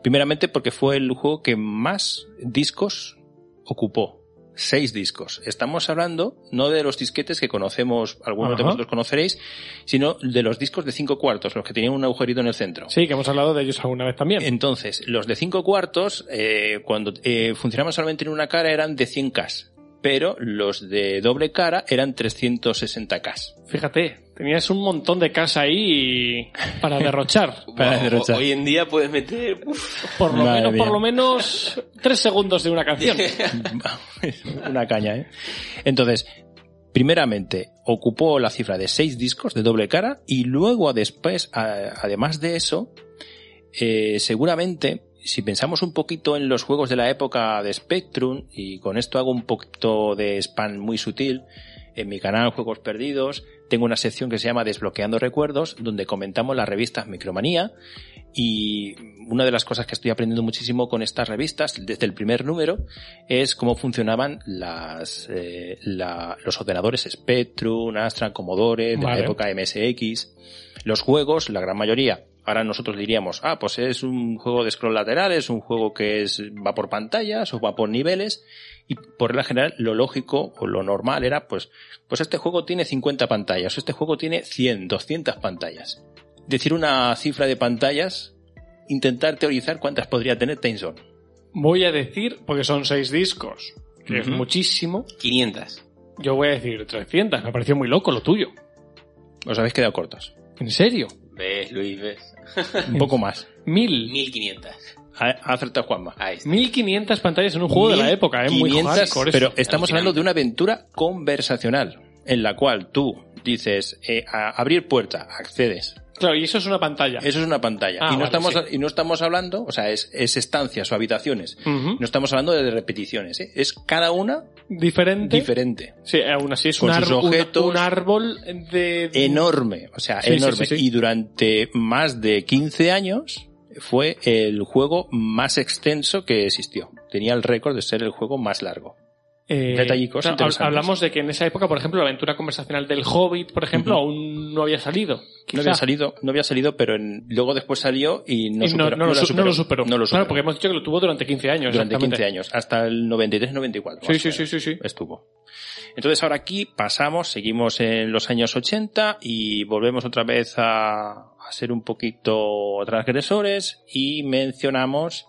Primeramente porque fue el juego que más discos ocupó. Seis discos. Estamos hablando no de los disquetes que conocemos, algunos de Ajá. vosotros conoceréis, sino de los discos de cinco cuartos, los que tenían un agujerito en el centro. Sí, que hemos hablado de ellos alguna vez también. Entonces, los de 5 cuartos, eh, cuando eh, funcionaban solamente en una cara, eran de 100K. Pero los de doble cara eran 360K. Fíjate, tenías un montón de casa ahí para [LAUGHS] derrochar. para Wow, derrochar. Hoy en día puedes meter... uf, Por lo Madre menos, mía. por lo menos, tres segundos de una canción. [LAUGHS] una caña, ¿eh? Entonces, primeramente, ocupó la cifra de 6 discos de doble cara y luego después, a- además de eso, eh, seguramente, si pensamos un poquito en los juegos de la época de Spectrum, y con esto hago un poquito de spam muy sutil, en mi canal Juegos Perdidos tengo una sección que se llama Desbloqueando Recuerdos, donde comentamos las revistas Micromanía, y una de las cosas que estoy aprendiendo muchísimo con estas revistas, desde el primer número, es cómo funcionaban las, eh, la- los ordenadores Spectrum, Astra, Commodore, de Vale. la época MSX. Los juegos, la gran mayoría, ahora nosotros diríamos, ah, pues es un juego de scroll lateral, es un juego que es, va por pantallas o va por niveles, y por regla general lo lógico o lo normal era, pues, pues este juego tiene 50 pantallas, este juego tiene 100, 200 pantallas. Decir una cifra de pantallas, intentar teorizar cuántas podría tener Zone. Voy a decir, porque son seis discos, que es muchísimo. 500. Yo voy a decir 300, me pareció muy loco lo tuyo. Os habéis quedado cortos. ¿En serio? ¿Ves, Luis? ¿Ves? Un poco más. Mil. 1500. Ha ha acertado Juanma. Ahí está. 1500 pantallas en un juego de la época, ¿eh? Muy 1500, hardcore Pero estamos hablando de una aventura conversacional en la cual tú dices eh, a abrir puerta, accedes. Claro, y eso es una pantalla. Eso es una pantalla. Ah, y, no vale, estamos, sí. y no estamos hablando, o sea, es, es estancias o habitaciones. No estamos hablando de repeticiones. ¿eh? Es cada una Diferente. diferente. Sí, aún así es Con un, sus árbol- un- objetos. un árbol de... Enorme. O sea, Sí, sí, enorme. sí, sí. Y durante más de 15 años fue el juego más extenso que existió. Tenía el récord de ser el juego más largo. Eh, Detallicos claro, hablamos de que en esa época, por ejemplo, la aventura conversacional del Hobbit, por ejemplo, aún no había salido. No había salido, no había salido, pero en- luego después salió y no, Y superó, no, lo, no lo superó. No lo superó. Claro, porque hemos dicho que lo tuvo durante 15 años. durante exactamente. 15 años, hasta el 93-94. Sí, sí, sí, sí, sí. Estuvo. Entonces ahora aquí pasamos, seguimos en los años 80 y volvemos otra vez a, a ser un poquito transgresores y mencionamos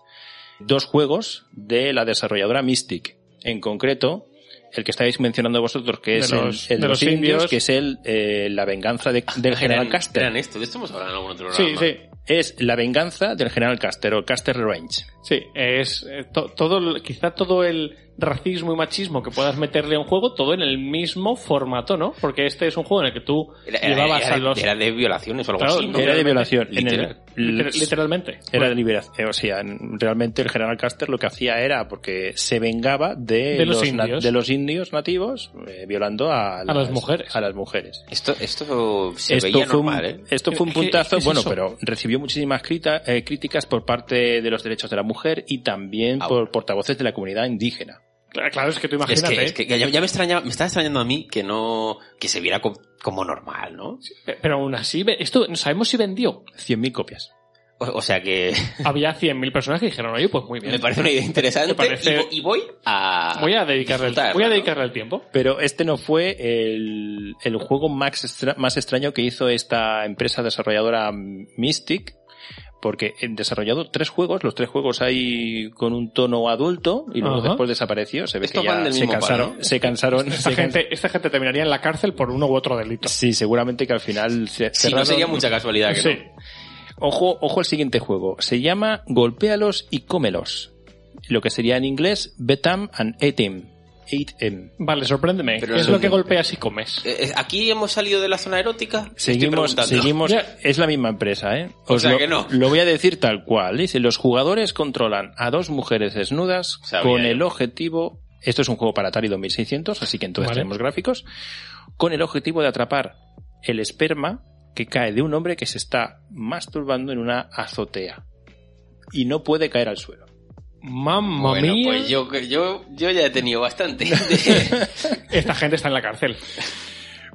dos juegos de la desarrolladora Mystic. En concreto, el que estáis mencionando vosotros, que De es los- el, el de, los, los indios, indios. que es el eh, la venganza de- del general Eran- Caster. Eran esto, de esto hemos hablado en algún otro Sí, programa. sí. Es la venganza del general Caster o Caster Revenge. Sí, es eh, to- todo, el- quizá todo el racismo y machismo que puedas meterle a un juego, todo en el mismo formato, ¿no? Porque este es un juego en el que tú Era, era- llevabas era- a los... era de violaciones o algo Claro, así, ¿no? Era de violación. En el- Literal. liter- literalmente. Era de liberación. O sea, en- realmente el general Caster lo que hacía era porque se vengaba de, De los indios. de los indios nativos eh, violando a las mujeres. A las mujeres. Esto, esto se esto, veía fue normal, un, ¿eh? esto fue un ¿Qué- puntazo, es bueno, eso? pero recibió muchísimas crita- eh, críticas por parte de los derechos de la mujer y también Ah. por portavoces de la comunidad indígena. Claro, es que tú Es imagínate. que, es que ya, ya me extraña, me está extrañando a mí que no, que se viera co- como normal, ¿no? eh, Pero aún así, esto no sabemos si vendió. 100.000 copias. O, o sea que [LAUGHS] Había 100.000 personas que dijeron, oye, pues muy bien. me parece una idea interesante Me parece- y, vo- y voy a... Voy a dedicarle, el, disfrutarla, voy a ¿no? dedicarle el tiempo. Pero este no fue el, el juego más, extra- más extraño que hizo esta empresa desarrolladora Mystic, porque he desarrollado tres juegos, los tres juegos hay con un tono adulto y luego después desapareció, se ve que se cansaron, ¿eh? se cansaron, esta, [LAUGHS] gente, gente terminaría en la cárcel por uno u otro delito. Sí, seguramente que al final se sí, no sería mucha casualidad que sí. no. Ojo, ojo al siguiente juego, se llama Golpéalos y cómelos. Lo que sería en inglés Betam and Etim. 8M. Vale, sorpréndeme. Pero ¿Qué es lo que golpeas y comes? Eh, eh, ¿Aquí hemos salido de la zona erótica? Seguimos, seguimos. Es la misma empresa, ¿eh? O sea lo, que no. Lo voy a decir tal cual. Dice, los jugadores controlan a dos mujeres desnudas con el objetivo... Esto es un juego para Atari 2600, así que entonces tenemos gráficos. Con el objetivo de atrapar el esperma que cae de un hombre que se está masturbando en una azotea. Y no puede caer al suelo. Mamma Bueno, mía. pues yo, yo, yo ya he tenido bastante. [LAUGHS] Esta gente está en la cárcel.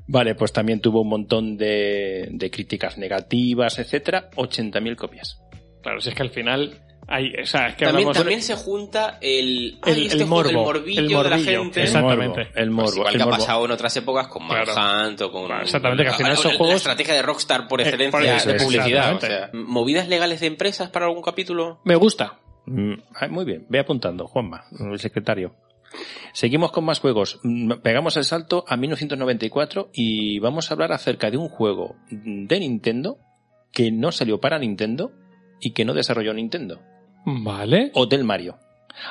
Vale, pues también tuvo un montón de, de críticas negativas, etcétera, 80.000 copias. Claro, si es que al final hay, o sea, es que también, hablamos también se junta el, ay, el, este el juego, morbo, el morbillo, el de la morbillo, gente. Exactamente. El morbo, el morbo. Pues igual el que ha morbo. pasado en otras épocas con Claro. Manhunt o con... Claro, exactamente, que al final son la, juegos- La estrategia de Rockstar por Eh, excelencia por eso, de publicidad. O sea, ¿Movidas legales de empresas para algún capítulo? Me gusta. Mm, ah, muy bien, ve apuntando, Juanma, el secretario. Seguimos con más juegos. Mm, Pegamos el salto a 1994 y vamos a hablar acerca de un juego de Nintendo que no salió para Nintendo y que no desarrolló Nintendo. Vale. Hotel Mario.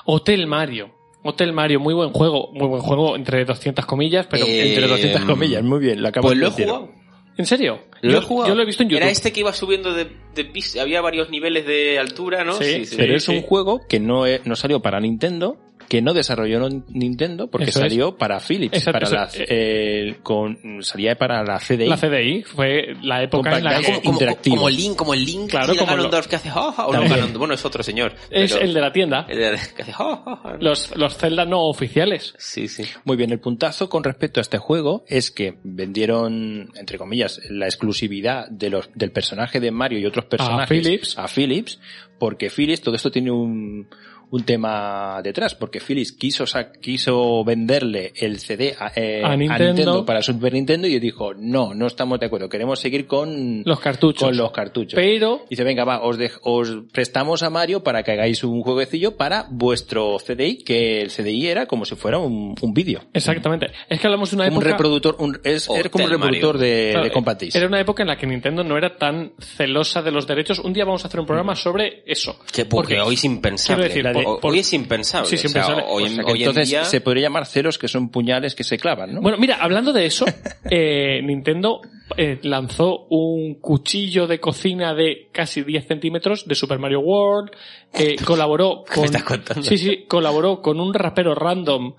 Hotel Mario. Hotel Mario, muy buen juego. Muy buen juego, entre 200 comillas, pero... Eh, Entre 200 comillas, muy bien, lo acabo Pues de lo he jugado. ¿En serio? Lo yo, he jugado. yo lo he visto en YouTube. Era este que iba subiendo de, de había varios niveles de altura, ¿no? Sí, Pero Sí, es sí. un juego que no, no salió para Nintendo, que no desarrolló Nintendo porque Eso es. salió para Philips, Exacto, para la, eh, con, salía para la CDI. La CDI fue la época en la que... Como, interactivo. como Link, como el Link Claro, como lo- Ganondorf que hace ja, ja, o no, bueno, es otro señor. Es pero- el de la tienda. el de- que hace ja, ja, ja. Los, los Zelda no oficiales. Sí, sí. Muy bien, el puntazo con respecto a este juego es que vendieron, entre comillas, la exclusividad de los, del personaje de Mario y otros personajes Philips. a Philips, porque Philips, todo esto tiene un, un tema detrás, porque Philips quiso, quiso venderle el CD a, eh, A Nintendo. para Super Nintendo y dijo, no, no estamos de acuerdo, queremos seguir con Los cartuchos. Con los cartuchos. Pero Dice, venga, va, os, dej- os prestamos a Mario para que hagáis un jueguecillo para vuestro CDI, que el CDI era como si fuera un, un vídeo. Exactamente. Es que hablamos de una Un época... reproductor, un, es, Hotel era como un reproductor Mario. de, Claro, de Compact Disc. Era una época en la que Nintendo no era tan celosa de los derechos. Un día vamos a hacer un programa sobre eso. Que porque, hoy es quiero decir, Hoy- por- hoy es impensable. Sí, sí, O sea, impensable. hoy, O sea en entonces día... se podría llamar celos que son puñales que se clavan, ¿no? Bueno, mira, hablando de eso, [LAUGHS] eh, Nintendo eh, lanzó un cuchillo de cocina de casi 10 centímetros de Super Mario World, eh, colaboró con... estás contando? Sí, sí, colaboró con un rapero random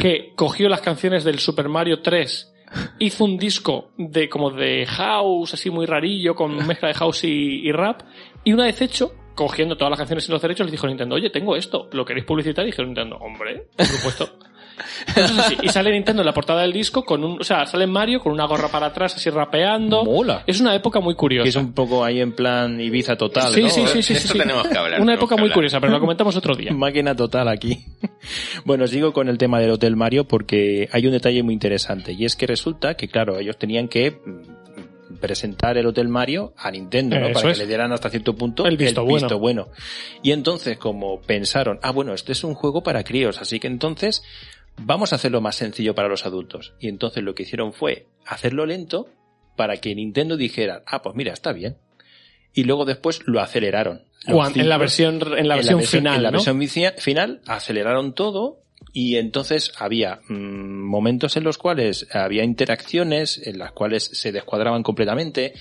que cogió las canciones del Super Mario 3, hizo un disco de como de house, así muy rarillo, con mezcla de house y, y rap, y una vez hecho, cogiendo todas las canciones y los derechos, le dijo a Nintendo, oye, tengo esto, ¿lo queréis publicitar? Y dijo Nintendo, hombre, por supuesto. [LAUGHS] Entonces, así, y sale Nintendo en la portada del disco con un, o sea, sale Mario con una gorra para atrás así rapeando. Mola. Es una época muy curiosa. Que es un poco ahí en plan Ibiza total, Sí, ¿no? sí, sí, sí, Esto sí. tenemos que hablar, Una época muy hablar. curiosa, pero lo comentamos otro día. [LAUGHS] Máquina total aquí. [LAUGHS] Bueno, sigo con el tema del Hotel Mario porque hay un detalle muy interesante y es que resulta que, claro, ellos tenían que mm, presentar el Hotel Mario a Nintendo, ¿no? Eso Para es. que le dieran hasta cierto punto El visto bueno. bueno. Y entonces, como pensaron, ah, bueno, este es un juego para críos, así que entonces vamos a hacerlo más sencillo para los adultos. Y entonces lo que hicieron fue hacerlo lento para que Nintendo dijera, ah, pues mira, está bien. Y luego después lo aceleraron. En la versión, en la versión final, en la ¿no? versión final aceleraron todo y entonces había mm, momentos en los cuales había interacciones en las cuales se descuadraban completamente.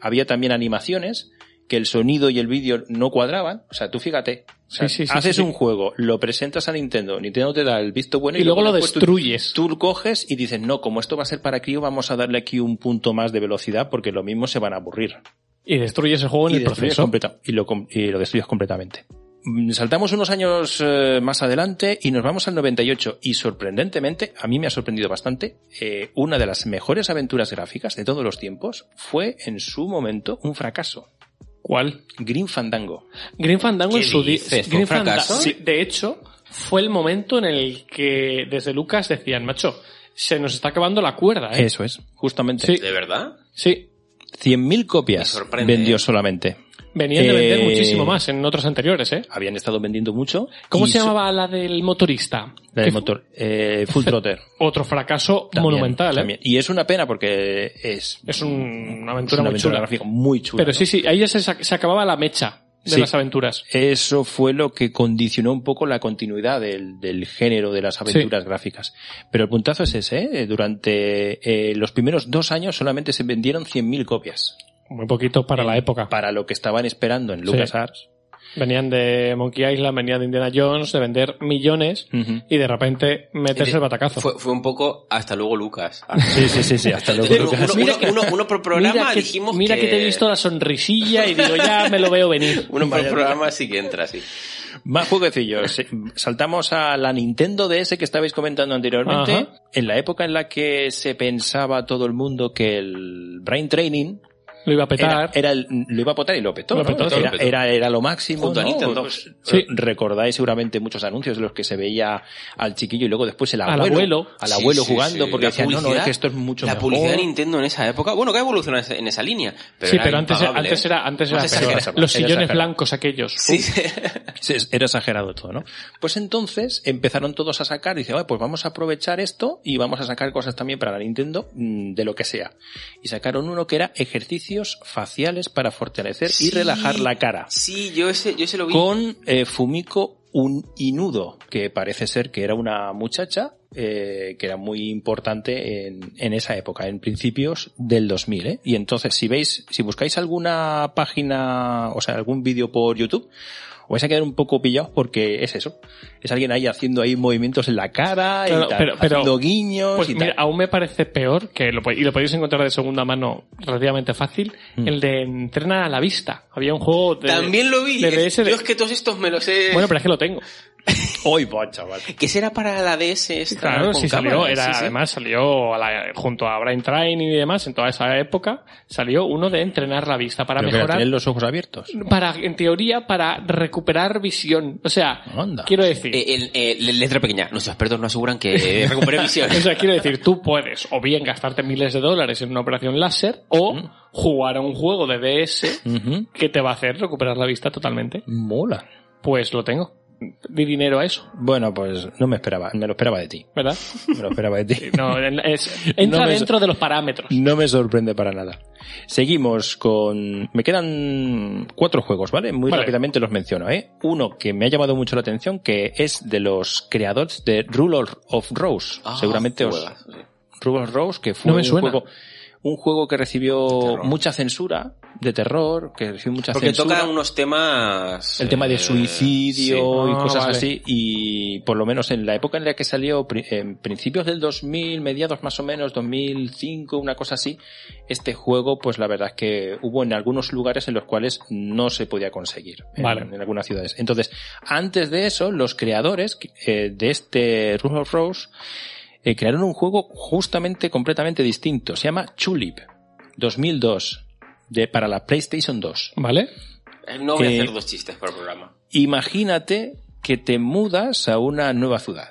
Había también animaciones que el sonido y el vídeo no cuadraban. O sea, tú fíjate. o sea, Sí, sí, sí, haces sí, un juego, lo presentas a Nintendo, Nintendo te da el visto bueno Y luego lo tú- destruyes. Tú, lo coges y dices, no, como esto va a ser para crío, vamos a darle aquí un punto más de velocidad porque lo mismo se van a aburrir Y destruyes el juego en y, el proceso. completa- y, lo, y lo destruyes completamente. Mm, Saltamos unos años eh, más adelante y nos vamos al 98 y sorprendentemente, a mí me ha sorprendido bastante, eh, una de las mejores aventuras gráficas de todos los tiempos fue en su momento un fracaso. ¿Cuál? Green Fandango. Green Fandango ¿Qué en su di- dices? ¿Fue Green un fracaso? Sí, de hecho, fue el momento en el que desde Lucas decían, macho, se nos está acabando la cuerda, ¿eh? Eso es, justamente. Sí. ¿De verdad? Sí, 100.000 copias vendió ¿eh? solamente. Venían de vender Eh, muchísimo más en otros anteriores, ¿eh? Habían estado vendiendo mucho. ¿Cómo se llamaba la del motorista? La del motor. Eh, Full Trotter. [LAUGHS] Otro fracaso También, monumental, ¿eh? también. Y es una pena porque es, Es un- una es aventura una muy chula. gráfica muy chula. Pero ¿no? sí, sí, ahí ya se, se acababa la mecha de Sí. las aventuras. Eso fue lo que condicionó un poco la continuidad del, del género de las aventuras gráficas. Pero el puntazo es ese, ¿eh? Durante eh, los primeros dos años solamente se vendieron 100.000 copias. Muy poquito para la época. Para lo que estaban esperando en Sí. LucasArts. Venían de Monkey Island, venían de Indiana Jones, de vender millones y de repente meterse el batacazo. Fue, fue un poco hasta luego Lucas. [LAUGHS] Sí, sí, sí, sí, hasta luego. Uno, Lucas. uno- Mira uno- que- uno- uno por programa mira que, dijimos mira que... te he visto la sonrisilla y digo, ya me lo veo venir. [LAUGHS] Uno por programa sí que entra, sí. Más jueguecillos. Sí, Saltamos a la Nintendo DS que estabais comentando anteriormente. Ajá. En la época en la que se pensaba todo el mundo que el Brain Training Lo iba a petar. era, era el- lo iba a potar y lo petó. Lo ¿no? petó, sí. era, lo petó. era, era lo máximo. Junto a ¿no? Nintendo. Pues, Sí. Recordáis seguramente muchos anuncios de los que se veía al chiquillo y luego después el Al abuelo. abuelo. al abuelo sí, jugando sí. porque decían, no, no, es publicidad- que esto es mucho La mejor. publicidad de Nintendo en esa época, bueno, que ha evolucionado en esa- línea. Pero sí, era pero antes, antes ¿eh? era, antes era peor. exagerado. Los sillones blancos aquellos. Sí. Era exagerado todo, ¿no? Pues entonces empezaron todos a sacar, dice, "Oye, pues vamos a aprovechar esto y vamos a sacar cosas también para la Nintendo mm, de lo que sea. Y sacaron uno que era ejercicios faciales para fortalecer y Sí. relajar la cara. Sí, yo ese, yo ese lo vi. Con eh, Fumiko un Inudo, que parece ser que era una muchacha eh, que era muy importante en, en esa época, en principios del 2000. ¿eh? Y entonces, si veis, si buscáis alguna página, o sea, algún vídeo por YouTube, vais a quedar un poco pillados porque es eso. Es alguien ahí haciendo ahí movimientos en la cara Claro, y tal, pero- pero- haciendo guiños Pues y mira, tal. aún me parece peor, que lo, y lo podéis encontrar de segunda mano relativamente fácil, Mm. el de Entrena a la Vista. Había un juego de... También lo vi. de DS de- Yo es que todos estos me los he... Bueno, pero es que lo tengo. Hoy va, chaval. ¿Qué será para la DS esta Claro, con sí salió, era, Sí, sí. además salió a la- junto a Brain Training y demás, en toda esa época, salió uno de entrenar la vista para Pero que mejorar, tener los ojos abiertos. para, en teoría, para recuperar visión. O sea, Anda. quiero decir, Eh, el- eh, letra pequeña. Nuestros expertos no aseguran que [LAUGHS] recupere visión. o sea, quiero decir, tú puedes o bien gastarte miles de dólares en una operación láser o jugar a un juego de DS que te va a hacer recuperar la vista totalmente. Mola. Pues lo tengo. Di dinero a eso, Bueno, pues no me esperaba, me lo esperaba de ti. ¿verdad? Me lo esperaba de ti. [LAUGHS] No, es- entra No me- dentro de los parámetros. No me sorprende para nada. Seguimos con... Me quedan cuatro juegos, ¿vale? Muy Vale. rápidamente los menciono, ¿eh? Uno que me ha llamado mucho la atención, que es de los creadores de Rule of Rose. Ah, Seguramente os... Rule of Rose, que fue No me un suena. juego... Un juego que recibió terror. mucha censura, de terror, que recibió mucha Porque censura. toca unos temas... El tema de eh, suicidio sí. y Ah, cosas vale. así. Y por lo menos en la época en la que salió, en principios del 2000, mediados más o menos, 2005, una cosa así, este juego, pues la verdad es que hubo en algunos lugares en los cuales no se podía conseguir. En, Vale. en algunas ciudades. Entonces, antes de eso, los creadores eh, de este Rule of Rose eh, crearon un juego justamente completamente distinto. Se llama Chulip 2002. De, para la PlayStation 2. ¿Vale? eh, No voy a hacer dos chistes por programa. Imagínate que te mudas a una nueva ciudad.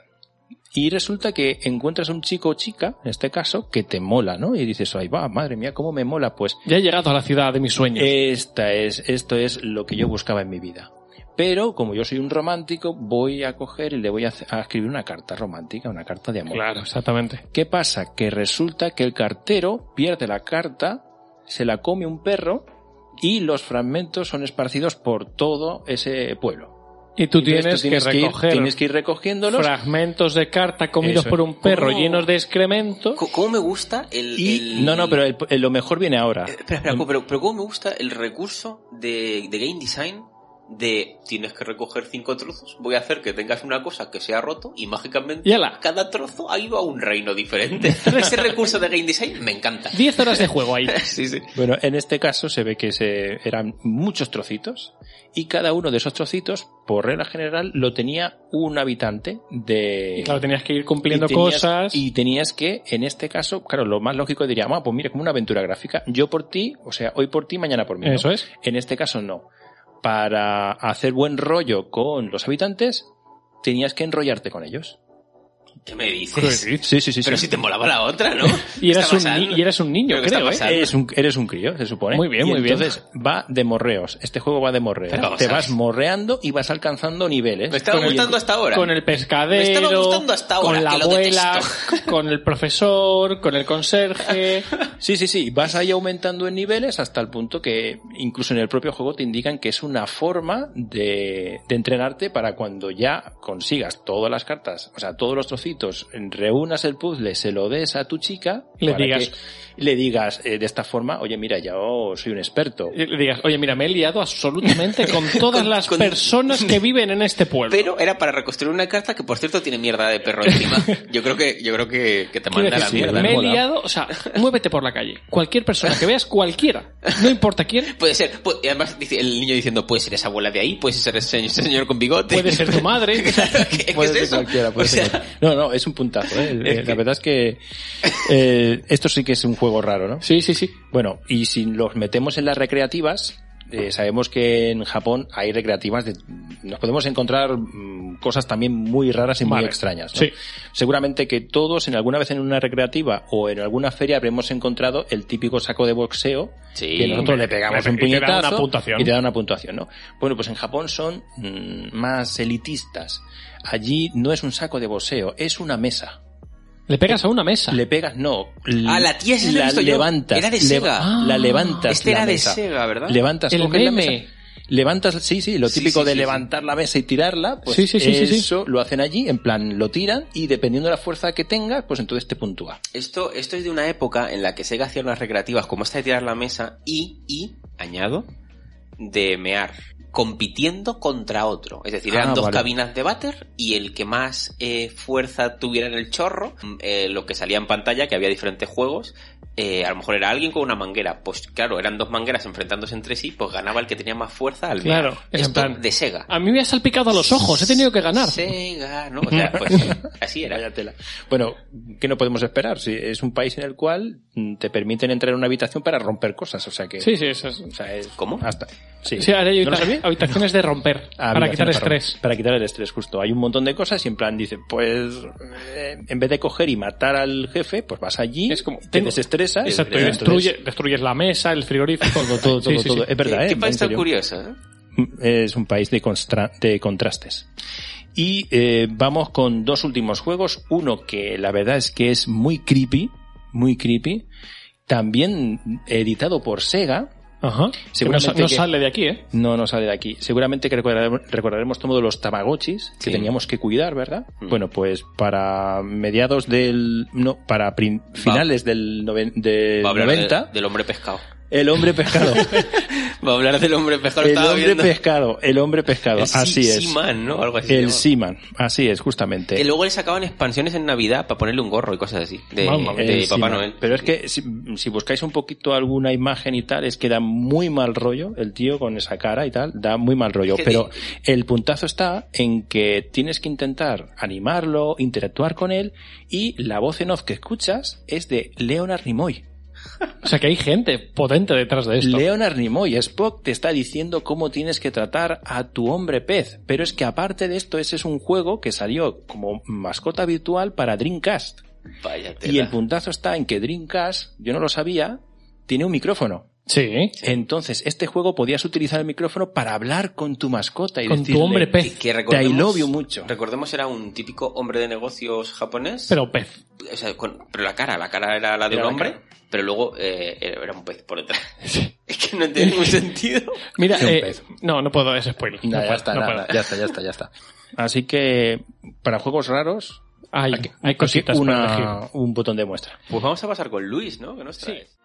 Y resulta que encuentras un chico o chica, en este caso, que te mola, ¿no? Y dices, ay, va, madre mía, cómo me mola. Pues Ya he llegado a la ciudad de mis sueños. esta es, esto es lo que yo buscaba en mi vida. Pero, como yo soy un romántico, voy a coger y le voy a, escribir una carta romántica, una carta de amor. Claro, exactamente. ¿Qué pasa? Que resulta que el cartero pierde la carta, se la come un perro y los fragmentos son esparcidos por todo ese pueblo. Y tú Entonces, tienes, que ir- recoger tienes que ir recogiéndolos fragmentos de carta comidos Eso. por un perro ¿Cómo? llenos de excremento. Co- ¿Cómo me gusta el... y el- no no pero el- el- lo mejor viene ahora Eh, Espera, espera, pero, pero ¿cómo me gusta el recurso de, de game design de tienes que recoger cinco trozos, voy a hacer que tengas una cosa que sea roto y mágicamente cada trozo ha ido a un reino diferente. [LAUGHS] Ese recurso de game design me encanta. 10 horas de juego ahí. [LAUGHS] Sí, sí. bueno en este caso se ve que se eran muchos trocitos y cada uno de esos trocitos por regla general lo tenía un habitante de Y claro, tenías que ir cumpliendo y tenías- cosas. Y tenías que, en este caso, claro, lo más lógico diría, ah, pues mira, como una aventura gráfica. Yo por ti, o sea, hoy por ti, mañana por mí. ¿no? Eso es. En este caso no. Para hacer buen rollo con los habitantes, tenías que enrollarte con ellos. ¿Qué me ¿Qué dices? Sí, sí, sí. Pero sí. si te molaba la otra, ¿no? [LAUGHS] Y ¿Qué eras, un, y eres un niño, ¿Pero qué está creo, ¿eh? Eres un, eres un crío, se supone. Muy bien, Y muy bien. entonces va de morreos. Este juego va de morreos. Te vas morreando y vas alcanzando niveles. Me estaba el- gustando hasta ahora. Con el pescadero, Me estaba gustando hasta ahora, con la abuela, con el profesor, con el conserje. [LAUGHS] Sí, sí, sí. Vas ahí aumentando en niveles hasta el punto que incluso en el propio juego te indican que es una forma de, de entrenarte para cuando ya consigas todas las cartas, o sea, todos los trocitos, reúnas el puzzle, se lo des a tu chica. Le para digas. que le digas eh, de esta forma, oye, mira, yo soy un experto. Le digas, oye, mira, me he liado absolutamente [LAUGHS] con todas Con- las con- personas que [LAUGHS] viven en este pueblo. Pero era para reconstruir una carta que, por cierto, tiene mierda de perro encima. [LAUGHS] Yo creo que, yo creo que, que te manda la decir, mierda. me he mola. liado, o sea, muévete por la calle. Cualquier persona que veas, cualquiera, no importa quién, Puede ser, pu- y además dice el niño diciendo, puede ser esa abuela de ahí, puede ser ese ese señor con bigote. puede ser tu madre. ¿Qué, qué Puede es ser eso? cualquiera, puede O ser sea, cualquiera. No, no, es un puntazo. ¿eh? [LAUGHS] Es Eh, que- La verdad es que eh, esto sí que es un juego raro, ¿no? Sí, sí, sí. Bueno, y si los metemos en las recreativas, eh, sabemos que en Japón hay recreativas de... Nos podemos encontrar mm, cosas también muy raras y muy extrañas. ¿no? Sí. Seguramente que todos en alguna vez en una recreativa o en alguna feria habremos encontrado el típico saco de boxeo Sí, que nosotros le pegamos un te da puñetazo una puntuación. y te da una puntuación, ¿no? Bueno, pues en Japón son mm, más elitistas. Allí no es un saco de boxeo, es una mesa. Le pegas a una mesa. Le pegas, no. Ah, la tía esa la yo. levantas. Era de. Ah. la levantas. Este era la de mesa. Sega, ¿verdad? Levantas, El la meme. mesa, levantas, sí, sí, lo típico sí, de sí, levantar la mesa y tirarla, pues Sí, sí, sí, sí, sí. eso lo hacen allí, en plan, lo tiran y dependiendo de la fuerza que tengas, pues entonces te puntúa. Esto, esto es de una época en la que Sega hacía unas recreativas como esta de tirar la mesa y, y, añado, de mear, compitiendo contra otro. Es decir, eran Ah, dos vale. cabinas de váter y el que más eh, fuerza tuviera en el chorro, mm, eh, lo que salía en pantalla, que había diferentes juegos, eh, a lo mejor era alguien con una manguera. Pues claro, eran dos mangueras enfrentándose entre sí, pues ganaba el que tenía más fuerza al Claro, menos. es en Esto plan- de Sega. A mí me ha salpicado a los ojos, he tenido que ganar. Sega, ¿no? O sea, pues [LAUGHS] así era. Vaya tela. Bueno, ¿qué no podemos esperar? Si es un país en el cual mm, te permiten entrar en una habitación para romper cosas, o sea que... Sí, sí, eso es. O sea, es- ¿Cómo? Hasta. Sí. Sí, ahora hay ¿No lo habita- sabía? habitaciones de romper [LAUGHS] Ah, para quitar habitaciones para- estrés. Para quitar el estrés, justo. Hay un montón de cosas y en plan dice, pues eh, en vez de coger y matar al jefe, pues vas allí, Es como- te tengo- Exacto, y entonces- destruye, destruyes la mesa, el frigorífico. Todo, todo, [LAUGHS] Sí, todo, sí, todo. Es verdad, ¿Qué, ¿eh? qué En país tan serio. curioso, ¿eh? Es un país de, constra- de contrastes. Y eh, vamos con dos últimos juegos. Uno que la verdad es que es muy creepy, muy creepy. También editado por Sega. Ajá. No, no que- sale de aquí, ¿eh? No, no sale de aquí. Seguramente que recordaremos, recordaremos todo de los Tamagotchis que teníamos que cuidar, ¿verdad? Mm. Bueno, pues para mediados del... No, para finales del, noven- del Va a hablar de- 90, del hombre pescado. El hombre pescado. [LAUGHS] Va a hablar del hombre pescado. el hombre viendo. pescado, el hombre pescado. El así es. Seaman, ¿no? Algo así. El. Seaman, así es, justamente. Que luego le sacaban expansiones en Navidad para ponerle un gorro y cosas así. De, Papá. Noel. Pero es que si, si buscáis un poquito alguna imagen y tal, es que da muy mal rollo el tío con esa cara y tal, da muy mal rollo. Es que Pero el puntazo está en que tienes que intentar animarlo, interactuar con él y la voz en off que escuchas es de Leonard Nimoy. O sea que hay gente potente detrás de esto. Leonard Nimoy, Spock te está diciendo cómo tienes que tratar a tu hombre pez. Pero es que aparte de esto, ese es un juego que salió como mascota virtual para Dreamcast. Vaya Y el puntazo está en que Dreamcast, yo no lo sabía, tiene un micrófono. Sí. Entonces, este juego podías utilizar el micrófono para hablar con tu mascota y Con tu decirle, hombre pez. Que, que Te I love you mucho. Recordemos era un típico hombre de negocios japonés. Pero pez. o sea, con- pero la cara, la cara era la de Era un hombre, cara. pero luego eh, era un pez por detrás. [LAUGHS] [LAUGHS] es que no tiene ningún [LAUGHS] sentido. Mira, Sí, un eh, pez. no, no puedo, es spoiler. Nah, No ya puedo, está, no nada, ya está, ya está, ya está. Así que, para juegos raros, Hay, hay cositas para elegir. una, un botón de muestra. Pues vamos a pasar con Luis, ¿no? Que nos traes.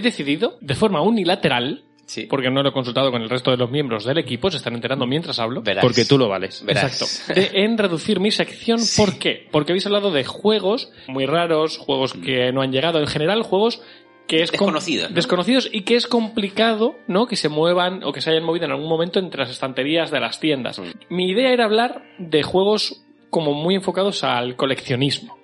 He decidido, de forma unilateral, Sí. porque no lo he consultado con el resto de los miembros del equipo, se están enterando mientras hablo. Verás. Porque tú lo vales. Verás. Exacto. [LAUGHS] De- en reducir mi sección, ¿por qué? Porque habéis hablado de juegos muy raros, juegos que no han llegado, en general juegos que es com- Desconocidos, ¿no? desconocidos y que es complicado, ¿no? Que se muevan o que se hayan movido en algún momento entre las estanterías de las tiendas. Mm. Mi idea era hablar de juegos como muy enfocados al coleccionismo.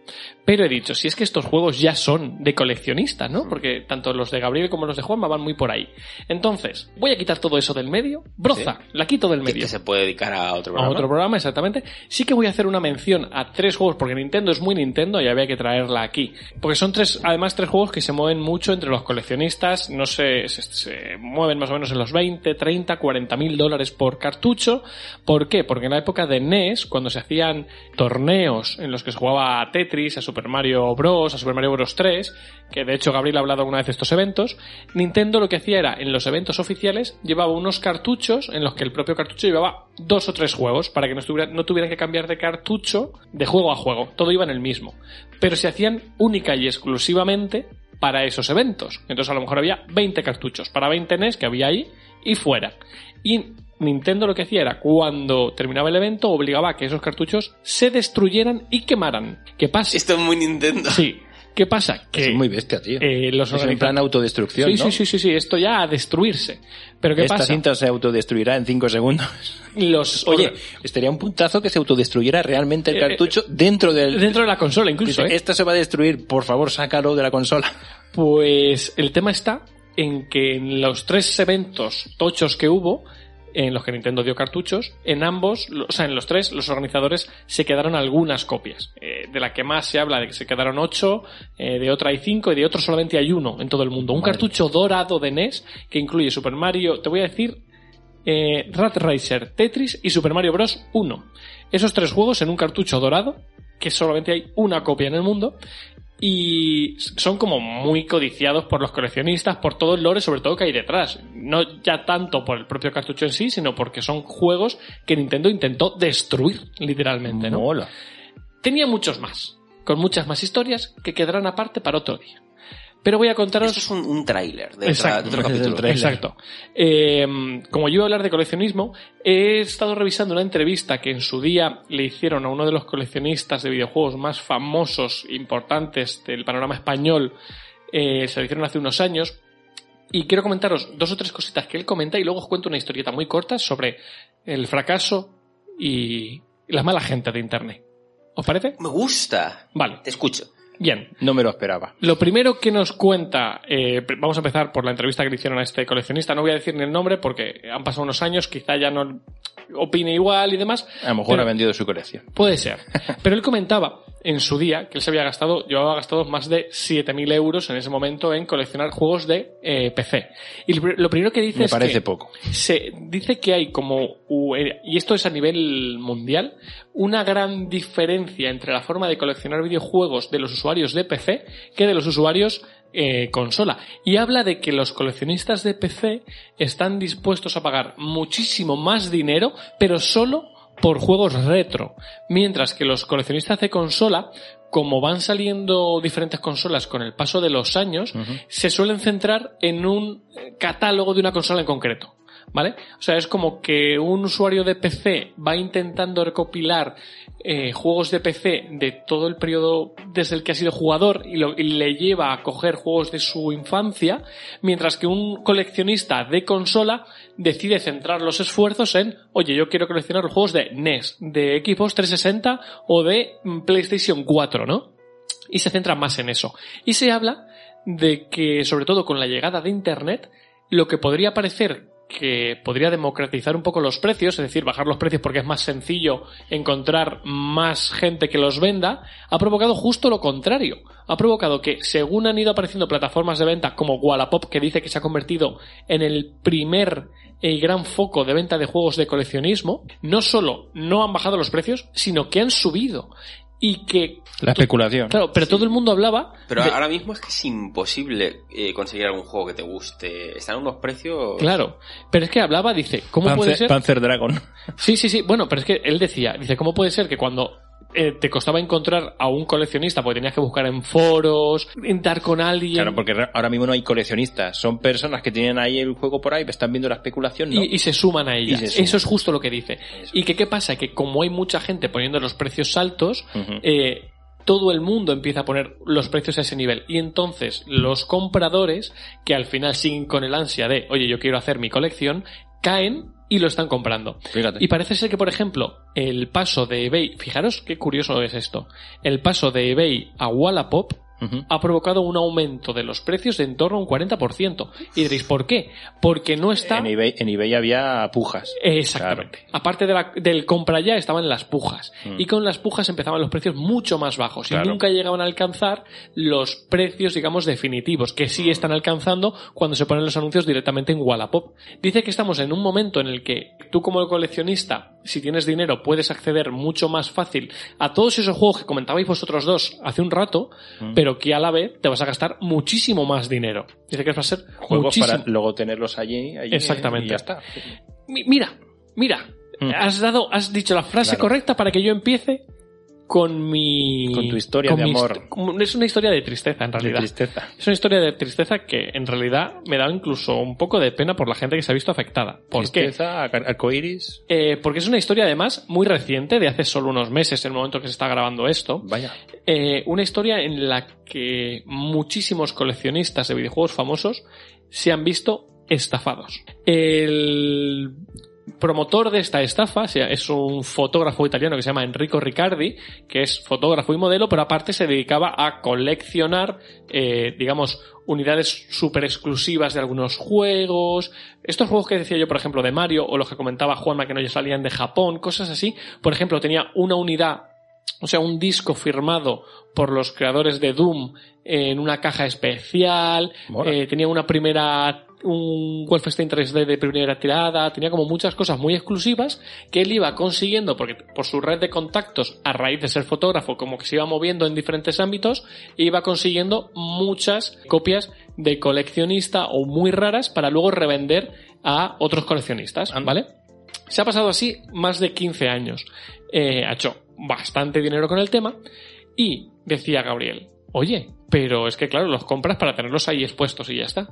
Pero he dicho, si es que estos juegos ya son de coleccionista, ¿no? Porque tanto los de Gabriel como los de Juanma van muy por ahí. Entonces, voy a quitar todo eso del medio. Broza, la quito del medio que se puede dedicar a otro a programa. otro programa, exactamente. Sí que voy a hacer una mención a tres juegos, porque Nintendo es muy Nintendo y había que traerla aquí. Porque son tres, además, tres juegos que se mueven mucho entre los coleccionistas, no sé, se, se mueven más o menos en los 20, 30, 40 mil dólares por cartucho. ¿Por qué? Porque en la época de NES, cuando se hacían torneos en los que se jugaba a A Super Mario Bros., a Super Mario Bros. 3, que de hecho Gabriel ha hablado alguna vez de estos eventos, Nintendo lo que hacía era, en los eventos oficiales, llevaba unos cartuchos en los que el propio cartucho llevaba dos o tres juegos para que no, estuviera- no tuvieran que cambiar de cartucho de juego a juego. Todo iba en el mismo. Pero se hacían única y exclusivamente para esos eventos. Entonces a lo mejor había 20 cartuchos para 20 NES que había ahí y fuera. Y Nintendo lo que hacía era, cuando terminaba el evento, obligaba a que esos cartuchos se destruyeran y quemaran. ¿Qué pasa? Esto es muy Nintendo. Sí. ¿Qué pasa? Que Es muy bestia, tío. eh, los es en plan autodestrucción, Sí, ¿no? sí, sí, sí, sí, esto ya a destruirse. Pero ¿qué Esta pasa? cinta se autodestruirá en 5 segundos. Los, [LAUGHS] Oye, estaría un puntazo que se autodestruyera realmente el Eh, cartucho dentro del... dentro de la consola incluso, Dice, ¿eh? Esto se va a destruir, por favor, sácalo de la consola. Pues el tema está en que en los tres eventos tochos que hubo, en los que Nintendo dio cartuchos. En ambos, o sea, en los tres, los organizadores se quedaron algunas copias. Eh, de la que más se habla de que se quedaron ocho, eh, de otra hay cinco y de otro solamente hay uno en todo el mundo. Un Madre. cartucho dorado de NES que incluye Super Mario, te voy a decir, eh, Rat Racer, Tetris y Super Mario Bros. 1. Esos tres juegos en un cartucho dorado, que solamente hay una copia en el mundo, y son como muy codiciados por los coleccionistas, por todo el lore sobre todo que hay detrás. No ya tanto por el propio cartucho en sí, sino porque son juegos que Nintendo intentó destruir, literalmente, ¿no? Mola. Tenía muchos más, con muchas más historias que quedarán aparte para otro día. Pero voy a contaros... Esto es un, un tráiler de, Exacto, de otro capítulo. Exacto. Eh, como yo iba a hablar de coleccionismo, he estado revisando una entrevista que en su día le hicieron a uno de los coleccionistas de videojuegos más famosos, importantes del panorama español. Eh, se lo hicieron hace unos años. Y quiero comentaros dos o tres cositas que él comenta y luego os cuento una historieta muy corta sobre el fracaso y la mala gente de Internet. ¿Os parece? Me gusta. Vale, Te escucho. Bien. No me lo esperaba. Lo primero que nos cuenta, eh, vamos a empezar por la entrevista que le hicieron a este coleccionista, no voy a decir ni el nombre porque han pasado unos años, quizá ya no opine igual y demás. A lo mejor Pero- ha vendido su colección. Puede ser. [LAUGHS] Pero él comentaba en su día que él se había gastado, llevaba gastado más de 7.000 euros en ese momento en coleccionar juegos de eh, PC. Y lo pr- lo primero que dice Me es parece que poco. se dice que hay como, eh, y esto es a nivel mundial, una gran diferencia entre la forma de coleccionar videojuegos de los usuarios de PC que de los usuarios eh, consola. Y habla de que los coleccionistas de PC están dispuestos a pagar muchísimo más dinero, pero solo por juegos retro. Mientras que los coleccionistas de consola, como van saliendo diferentes consolas con el paso de los años, se suelen centrar en un catálogo de una consola en concreto. ¿Vale? O sea, es como que un usuario de PC va intentando recopilar eh, juegos de PC de todo el periodo desde el que ha sido jugador y, y le lleva a coger juegos de su infancia, mientras que un coleccionista de consola decide centrar los esfuerzos en, oye, yo quiero coleccionar los juegos de NES, de Xbox 360 o de mm, PlayStation 4, ¿no? y se centra más en eso. Y se habla de que, sobre todo con la llegada de Internet, lo que podría parecer que podría democratizar un poco los precios, es decir, bajar los precios porque es más sencillo encontrar más gente que los venda, ha provocado justo lo contrario. Ha provocado que, según han ido apareciendo plataformas de venta como Wallapop, que dice que se ha convertido en el primer y gran foco de venta de juegos de coleccionismo, no solo no han bajado los precios, sino que han subido. Y que La especulación. Claro, pero todo el mundo hablaba. Pero de- ahora mismo es que es imposible eh, conseguir algún juego que te guste. Están unos precios... Claro, pero es que hablaba, dice, ¿cómo puede Panzer, ser? Panzer Dragon. Sí, sí, sí, bueno, pero es que él decía, dice, ¿cómo puede ser que cuando eh, te costaba encontrar a un coleccionista porque tenías que buscar en foros, entrar con alguien Claro, porque ahora mismo no hay coleccionistas. Son personas que tienen ahí el juego por ahí, están viendo la especulación, ¿no? y, y se suman a ella? Y se suman. Eso es justo lo que dice. ¿Y que qué pasa? Que como hay mucha gente poniendo los precios altos, eh, todo el mundo empieza a poner los precios a ese nivel. Y entonces los compradores, que al final siguen con el ansia de, oye, yo quiero hacer mi colección, caen y lo están comprando. Fíjate. Y parece ser que, por ejemplo, el paso de eBay, fijaros qué curioso es esto, el paso de eBay a Wallapop Ha provocado un aumento de los precios de en torno a un 40%. Y diréis, ¿por qué? Porque no está... En, eBay, en eBay había pujas. Exactamente. Aparte de la- del compra ya estaban las pujas. Mm. Y con las pujas empezaban los precios mucho más bajos. Claro. Y nunca llegaban a alcanzar los precios, digamos, definitivos, que sí están alcanzando cuando se ponen los anuncios directamente en Wallapop. Dice que estamos en un momento en el que tú como coleccionista, si tienes dinero, puedes acceder mucho más fácil a todos esos juegos que comentabais vosotros dos hace un rato, Mm. pero que a la vez te vas a gastar muchísimo más dinero. Dice que va a ser Juegos muchísimo. para luego tenerlos allí, allí Exactamente. y ya está. Mi- Mira, mira, Mm. has dado, has dicho la frase Claro. correcta para que yo empiece con mi... Con tu historia de amor. Es una historia de tristeza, en De realidad. tristeza. Es una historia de tristeza que en realidad me da incluso un poco de pena por la gente que se ha visto afectada. ¿Por qué? Tristeza, ar- arcoiris. Eh, porque es una historia además muy reciente, de hace solo unos meses, en el momento que se está grabando esto. Vaya. Eh, una historia en la que muchísimos coleccionistas de videojuegos famosos se han visto estafados. El promotor de esta estafa es un fotógrafo italiano que se llama Enrico Riccardi, que es fotógrafo y modelo, pero aparte se dedicaba a coleccionar, eh, digamos, unidades súper exclusivas de algunos juegos. Estos juegos que decía yo, por ejemplo, de Mario, o los que comentaba Juanma que no ya salían de Japón, cosas así. Por ejemplo, tenía una unidad o sea, un disco firmado por los creadores de Doom en una caja especial, eh, tenía una primera un Wolfenstein 3D de primera tirada, tenía como muchas cosas muy exclusivas que él iba consiguiendo porque por su red de contactos a raíz de ser fotógrafo como que se iba moviendo en diferentes ámbitos iba consiguiendo muchas copias de coleccionista o muy raras para luego revender a otros coleccionistas, ¿vale? Se ha pasado así más de 15 años. Eh, ha hecho bastante dinero con el tema y decía Gabriel, oye, pero es que claro, los compras para tenerlos ahí expuestos y ya está.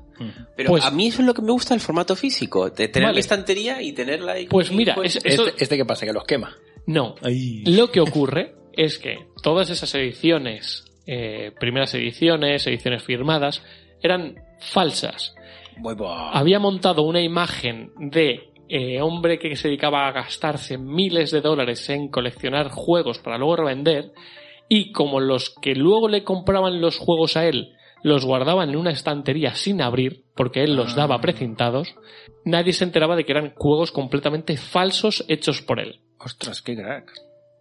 Pero Pues- a mí eso es lo que me gusta del formato físico, de tener Vale. mi estantería y tenerla ahí. Pues mira, pues, es- eso- Este, este que pasa, que los quema. No, Ay. lo que ocurre [LAUGHS] es que todas esas ediciones, eh, primeras ediciones, ediciones firmadas, eran falsas. Muy. Había montado una imagen de eh, hombre que se dedicaba a gastarse miles de dólares en coleccionar juegos para luego revender y como los que luego le compraban los juegos a él los guardaban en una estantería sin abrir porque él los daba precintados, nadie se enteraba de que eran juegos completamente falsos hechos por él. Ostras, qué crack.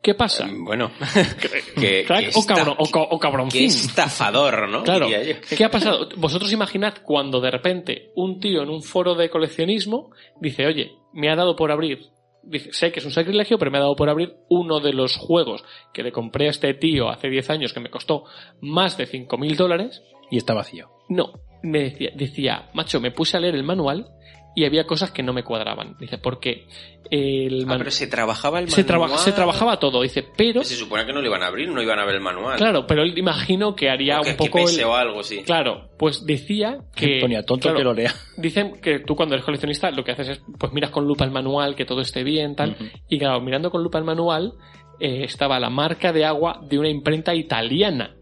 ¿Qué pasa? Bueno, [LAUGHS] que, Crack que o, cabrón, o, cabroncín. estafador, ¿no? Claro. ¿Qué ha pasado? Vosotros imaginad cuando de repente un tío en un foro de coleccionismo dice, oye, me ha dado por abrir, dice, sé que es un sacrilegio, pero me ha dado por abrir uno de los juegos que le compré a este tío hace 10 años que me costó más de 5.000 dólares. Y está vacío. No, me decía, decía, macho, me puse a leer el manual y había cosas que no me cuadraban. Dice, porque el Ah, pero se trabajaba el se, manual. traba- se trabajaba todo. Dice, pero... Se supone que no lo iban a abrir, no iban a ver el manual. Claro, pero él imagino que haría que, un que poco... el- pese o algo, sí. Claro, pues decía que... Ponía tonto claro, que lo lea. Dicen que tú cuando eres coleccionista lo que haces es, pues miras con lupa el manual, que todo esté bien, tal. Y claro, mirando con lupa el manual, eh, estaba la marca de agua de una imprenta italiana.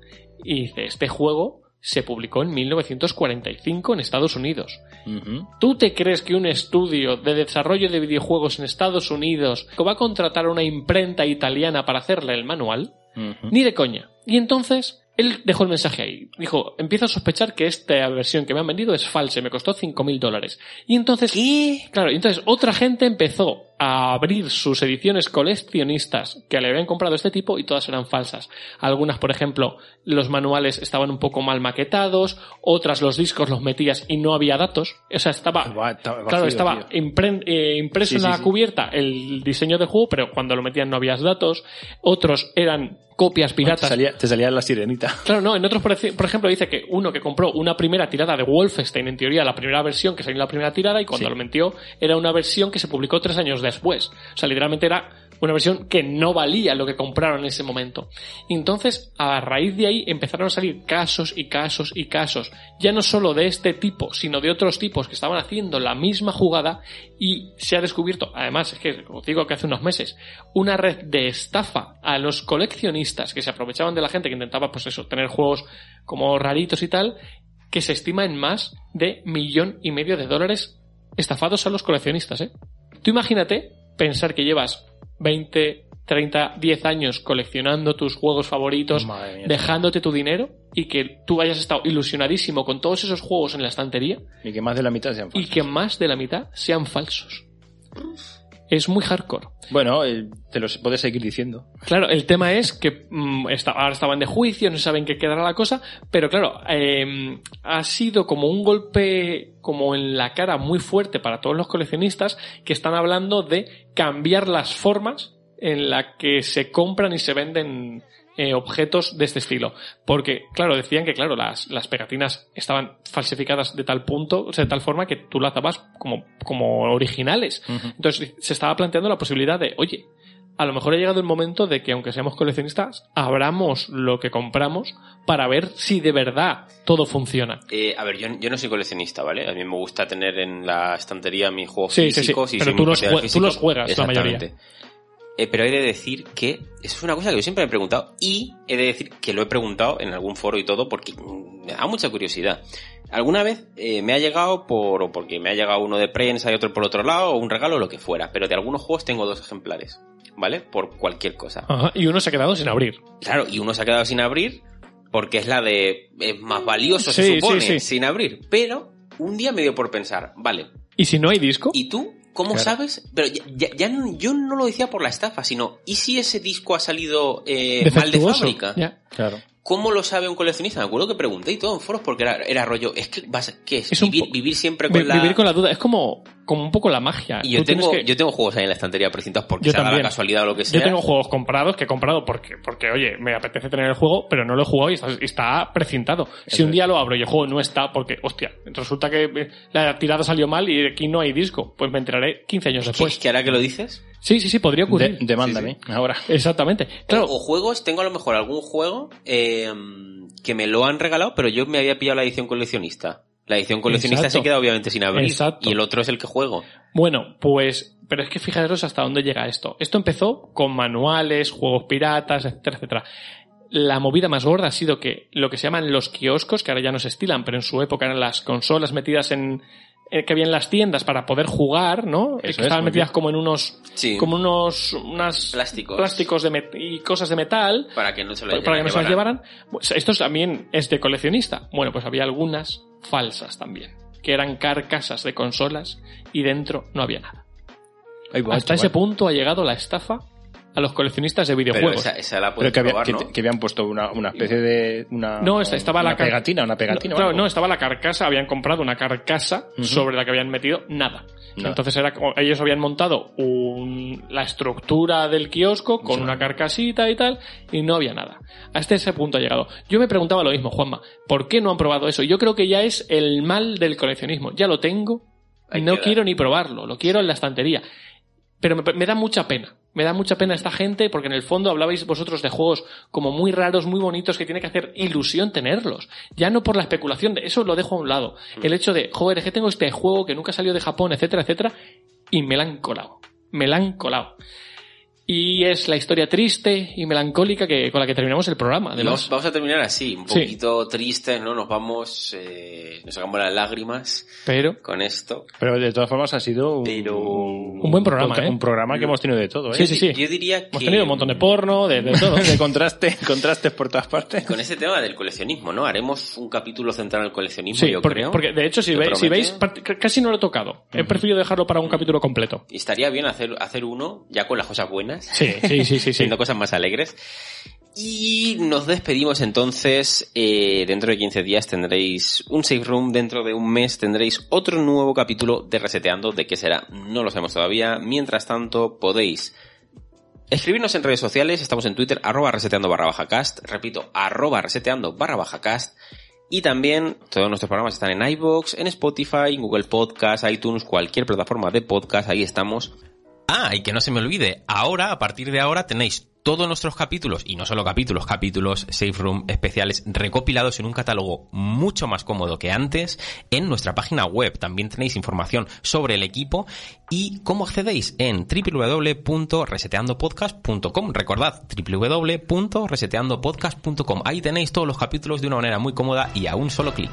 Y dice, este juego se publicó en 1945 en Estados Unidos. ¿Tú te crees que un estudio de desarrollo de videojuegos en Estados Unidos va a contratar a una imprenta italiana para hacerle el manual? Ni de coña. Y entonces, él dejó el mensaje ahí. Dijo, empiezo a sospechar que esta versión que me han vendido es falsa y me costó 5.000 dólares. Y entonces... ¿Qué? Claro, y entonces otra gente empezó a abrir sus ediciones coleccionistas que le habían comprado este tipo y todas eran falsas. Algunas, por ejemplo, los manuales estaban un poco mal maquetados, otras los discos los metías y no había datos. O sea, estaba... Buah, está vacío, Claro, estaba impren- eh, impreso Sí, en la sí. cubierta el diseño del juego, pero cuando lo metían no había datos. Otros eran copias Te piratas. salía, te salía la sirenita. Claro, no, en otros, por ej- por ejemplo, dice que uno que compró una primera tirada de Wolfenstein, en teoría la primera versión que salió en la primera tirada, y cuando lo metió era una versión que se publicó tres años después. O sea, literalmente era una versión que no valía lo que compraron en ese momento. Entonces, a raíz de ahí, empezaron a salir casos y casos y casos, ya no solo de este tipo, sino de otros tipos que estaban haciendo la misma jugada y se ha descubierto, además, es que os digo que hace unos meses, una red de estafa a los coleccionistas que se aprovechaban de la gente que intentaba, pues eso, tener juegos como raritos y tal, que se estima en más de millón y medio de dólares estafados a los coleccionistas, ¿eh? Tú imagínate pensar que llevas 20, 30, 10 años coleccionando tus juegos favoritos, dejándote tu dinero y que tú hayas estado ilusionadísimo con todos esos juegos en la estantería Y que más de la mitad sean y falsos. que más de la mitad sean falsos. Es muy hardcore. Bueno, eh, te lo puedes seguir diciendo. Claro, el tema es que mm, está- ahora estaban de juicio, no saben qué quedará la cosa, pero claro, eh, ha sido como un golpe como en la cara muy fuerte para todos los coleccionistas que están hablando de cambiar las formas en la que se compran y se venden eh, objetos de este estilo. Porque, claro, decían que, claro, las, las pegatinas estaban falsificadas de tal punto, o sea, de tal forma que tú las dabas como, como originales. Entonces se estaba planteando la posibilidad de, oye, a lo mejor ha llegado el momento de que, aunque seamos coleccionistas, abramos lo que compramos para ver si de verdad todo funciona. Eh, a ver, yo, yo no soy coleccionista, ¿vale? A mí me gusta tener en la estantería mis juegos Sí, sí, sí. físicos y Pero tú los tú los juegas, la mayoría. Eh, pero he de decir que eso es una cosa que yo siempre me he preguntado y he de decir que lo he preguntado en algún foro y todo porque mm, me da mucha curiosidad. Alguna vez eh, me ha llegado por, o porque me ha llegado uno de prensa y otro por otro lado, o un regalo o lo que fuera, pero de algunos juegos tengo dos ejemplares, ¿vale? Por cualquier cosa. Ajá, y uno se ha quedado sin abrir. Claro, y uno se ha quedado sin abrir porque es la de es más valioso, Sí, se sí, supone, sí. sin abrir. Pero un día me dio por pensar, vale, ¿Y si no hay disco? ¿y tú cómo Claro. sabes? Pero ya, ya- ya no- yo no lo decía por la estafa, sino ¿y si ese disco ha salido eh, mal de fábrica? Claro. ¿Cómo lo sabe un coleccionista? Me acuerdo que pregunté y todo en foros porque era, era rollo, es que vas, ¿qué es? Es vivir, vivir siempre Vi- con la... Vivir con la duda. Es como, como un poco la magia. Y yo Tú tengo, que- yo tengo juegos ahí en la estantería precintados porque Yo se la casualidad o lo que sea. Yo tengo juegos comprados que he comprado porque, porque, oye, me apetece tener el juego, pero no lo he jugado y está, está precintado. Si un es. día lo abro y el juego no está, porque, hostia, resulta que la tirada salió mal y aquí no hay disco, pues me enteraré 15 años después. que ahora que lo dices, Sí, sí, sí, podría ocurrir. De- demándame, ahora. Exactamente. Claro, O, o juegos, tengo a lo mejor algún juego eh, que me lo han regalado, pero yo me había pillado la edición coleccionista. La edición coleccionista Exacto. se queda obviamente sin abrir. Exacto. Y el otro es el que juego. Bueno, pues, pero es que fijaros hasta dónde llega esto. Esto empezó con manuales, juegos piratas, etcétera, etcétera. La movida más gorda ha sido que lo que se llaman los kioscos, que ahora ya no se estilan, pero en su época eran las consolas metidas en, que había en las tiendas para poder jugar, ¿no? Eso que es, estaban metidas bien. como en unos, Sí. como unos, unas Plásticos. plásticos de met- y cosas de metal Para que no se lo para, para que no se las llevaran. Pues esto también es de coleccionista. Bueno, pues había algunas falsas también, que eran carcasas de consolas y dentro no había nada. Hasta chaval. ese punto ha llegado la estafa a los coleccionistas de Pero videojuegos. esa, esa la Pero que, había- probar, que, ¿no? que habían puesto una, una especie de... Una, No, esta- estaba una la car- pegatina, una pegatina. No, o claro, no, estaba la carcasa, habían comprado una carcasa sobre la que habían metido nada. Nada. Entonces era ellos habían montado un- la estructura del kiosco con Sí. una carcasita y tal, y no había nada. Hasta ese punto ha llegado. Yo me preguntaba lo mismo, Juanma, ¿por qué no han probado eso? Yo creo que ya es el mal del coleccionismo. Ya lo tengo, Ahí no quiero ni probarlo, lo quiero en la estantería. Pero me, me da mucha pena. Me da mucha pena esta gente porque en el fondo hablabais vosotros de juegos como muy raros, muy bonitos, que tiene que hacer ilusión tenerlos. Ya no por la especulación, de eso lo dejo a un lado. El hecho de, joder, es que tengo este juego que nunca salió de Japón, etcétera, etcétera, y me la han colado. Me la han colado. Y es la historia triste y melancólica que, con la que terminamos el programa, Vamos, a terminar así, un Sí. poquito tristes, ¿no? Nos vamos, eh, nos sacamos las lágrimas Pero, con esto. Pero de todas formas ha sido un, Pero- Un buen programa, un, ¿eh? un programa que hemos tenido de todo, ¿eh? Sí, sí, sí. Yo diría que... hemos tenido un montón de porno, de, de todo. [LAUGHS] de contraste, contrastes por todas partes. Con este tema del coleccionismo, ¿no? Haremos un capítulo centrado en el coleccionismo, Sí, yo porque, creo. porque de hecho, si, ¿Te veis, si veis, casi no lo he tocado. He preferido dejarlo para un capítulo completo. Y estaría bien hacer, hacer uno ya con las cosas buenas. Sí, sí, sí, sí. sí. [LAUGHS] siendo cosas más alegres. Y nos despedimos entonces. eh, dentro de 15 días tendréis un save room. Dentro de un mes tendréis otro nuevo capítulo de Reseteando. ¿De qué será? No lo sabemos todavía. Mientras tanto, podéis escribirnos en redes sociales. Estamos en Twitter, arroba reseteando barra baja cast. Repito, arroba reseteando barra baja cast. Y también todos nuestros programas están en iVoox, en Spotify, en Google Podcast, iTunes, cualquier plataforma de podcast. Ahí estamos. Ah, y que no se me olvide, ahora, a partir de ahora, tenéis todos nuestros capítulos, y no solo capítulos, capítulos, Safe Room especiales, recopilados en un catálogo mucho más cómodo que antes en nuestra página web. También tenéis información sobre el equipo y cómo accedéis en www.reseteandopodcast.com. Recordad, www.reseteandopodcast.com. Ahí tenéis todos los capítulos de una manera muy cómoda y a un solo clic.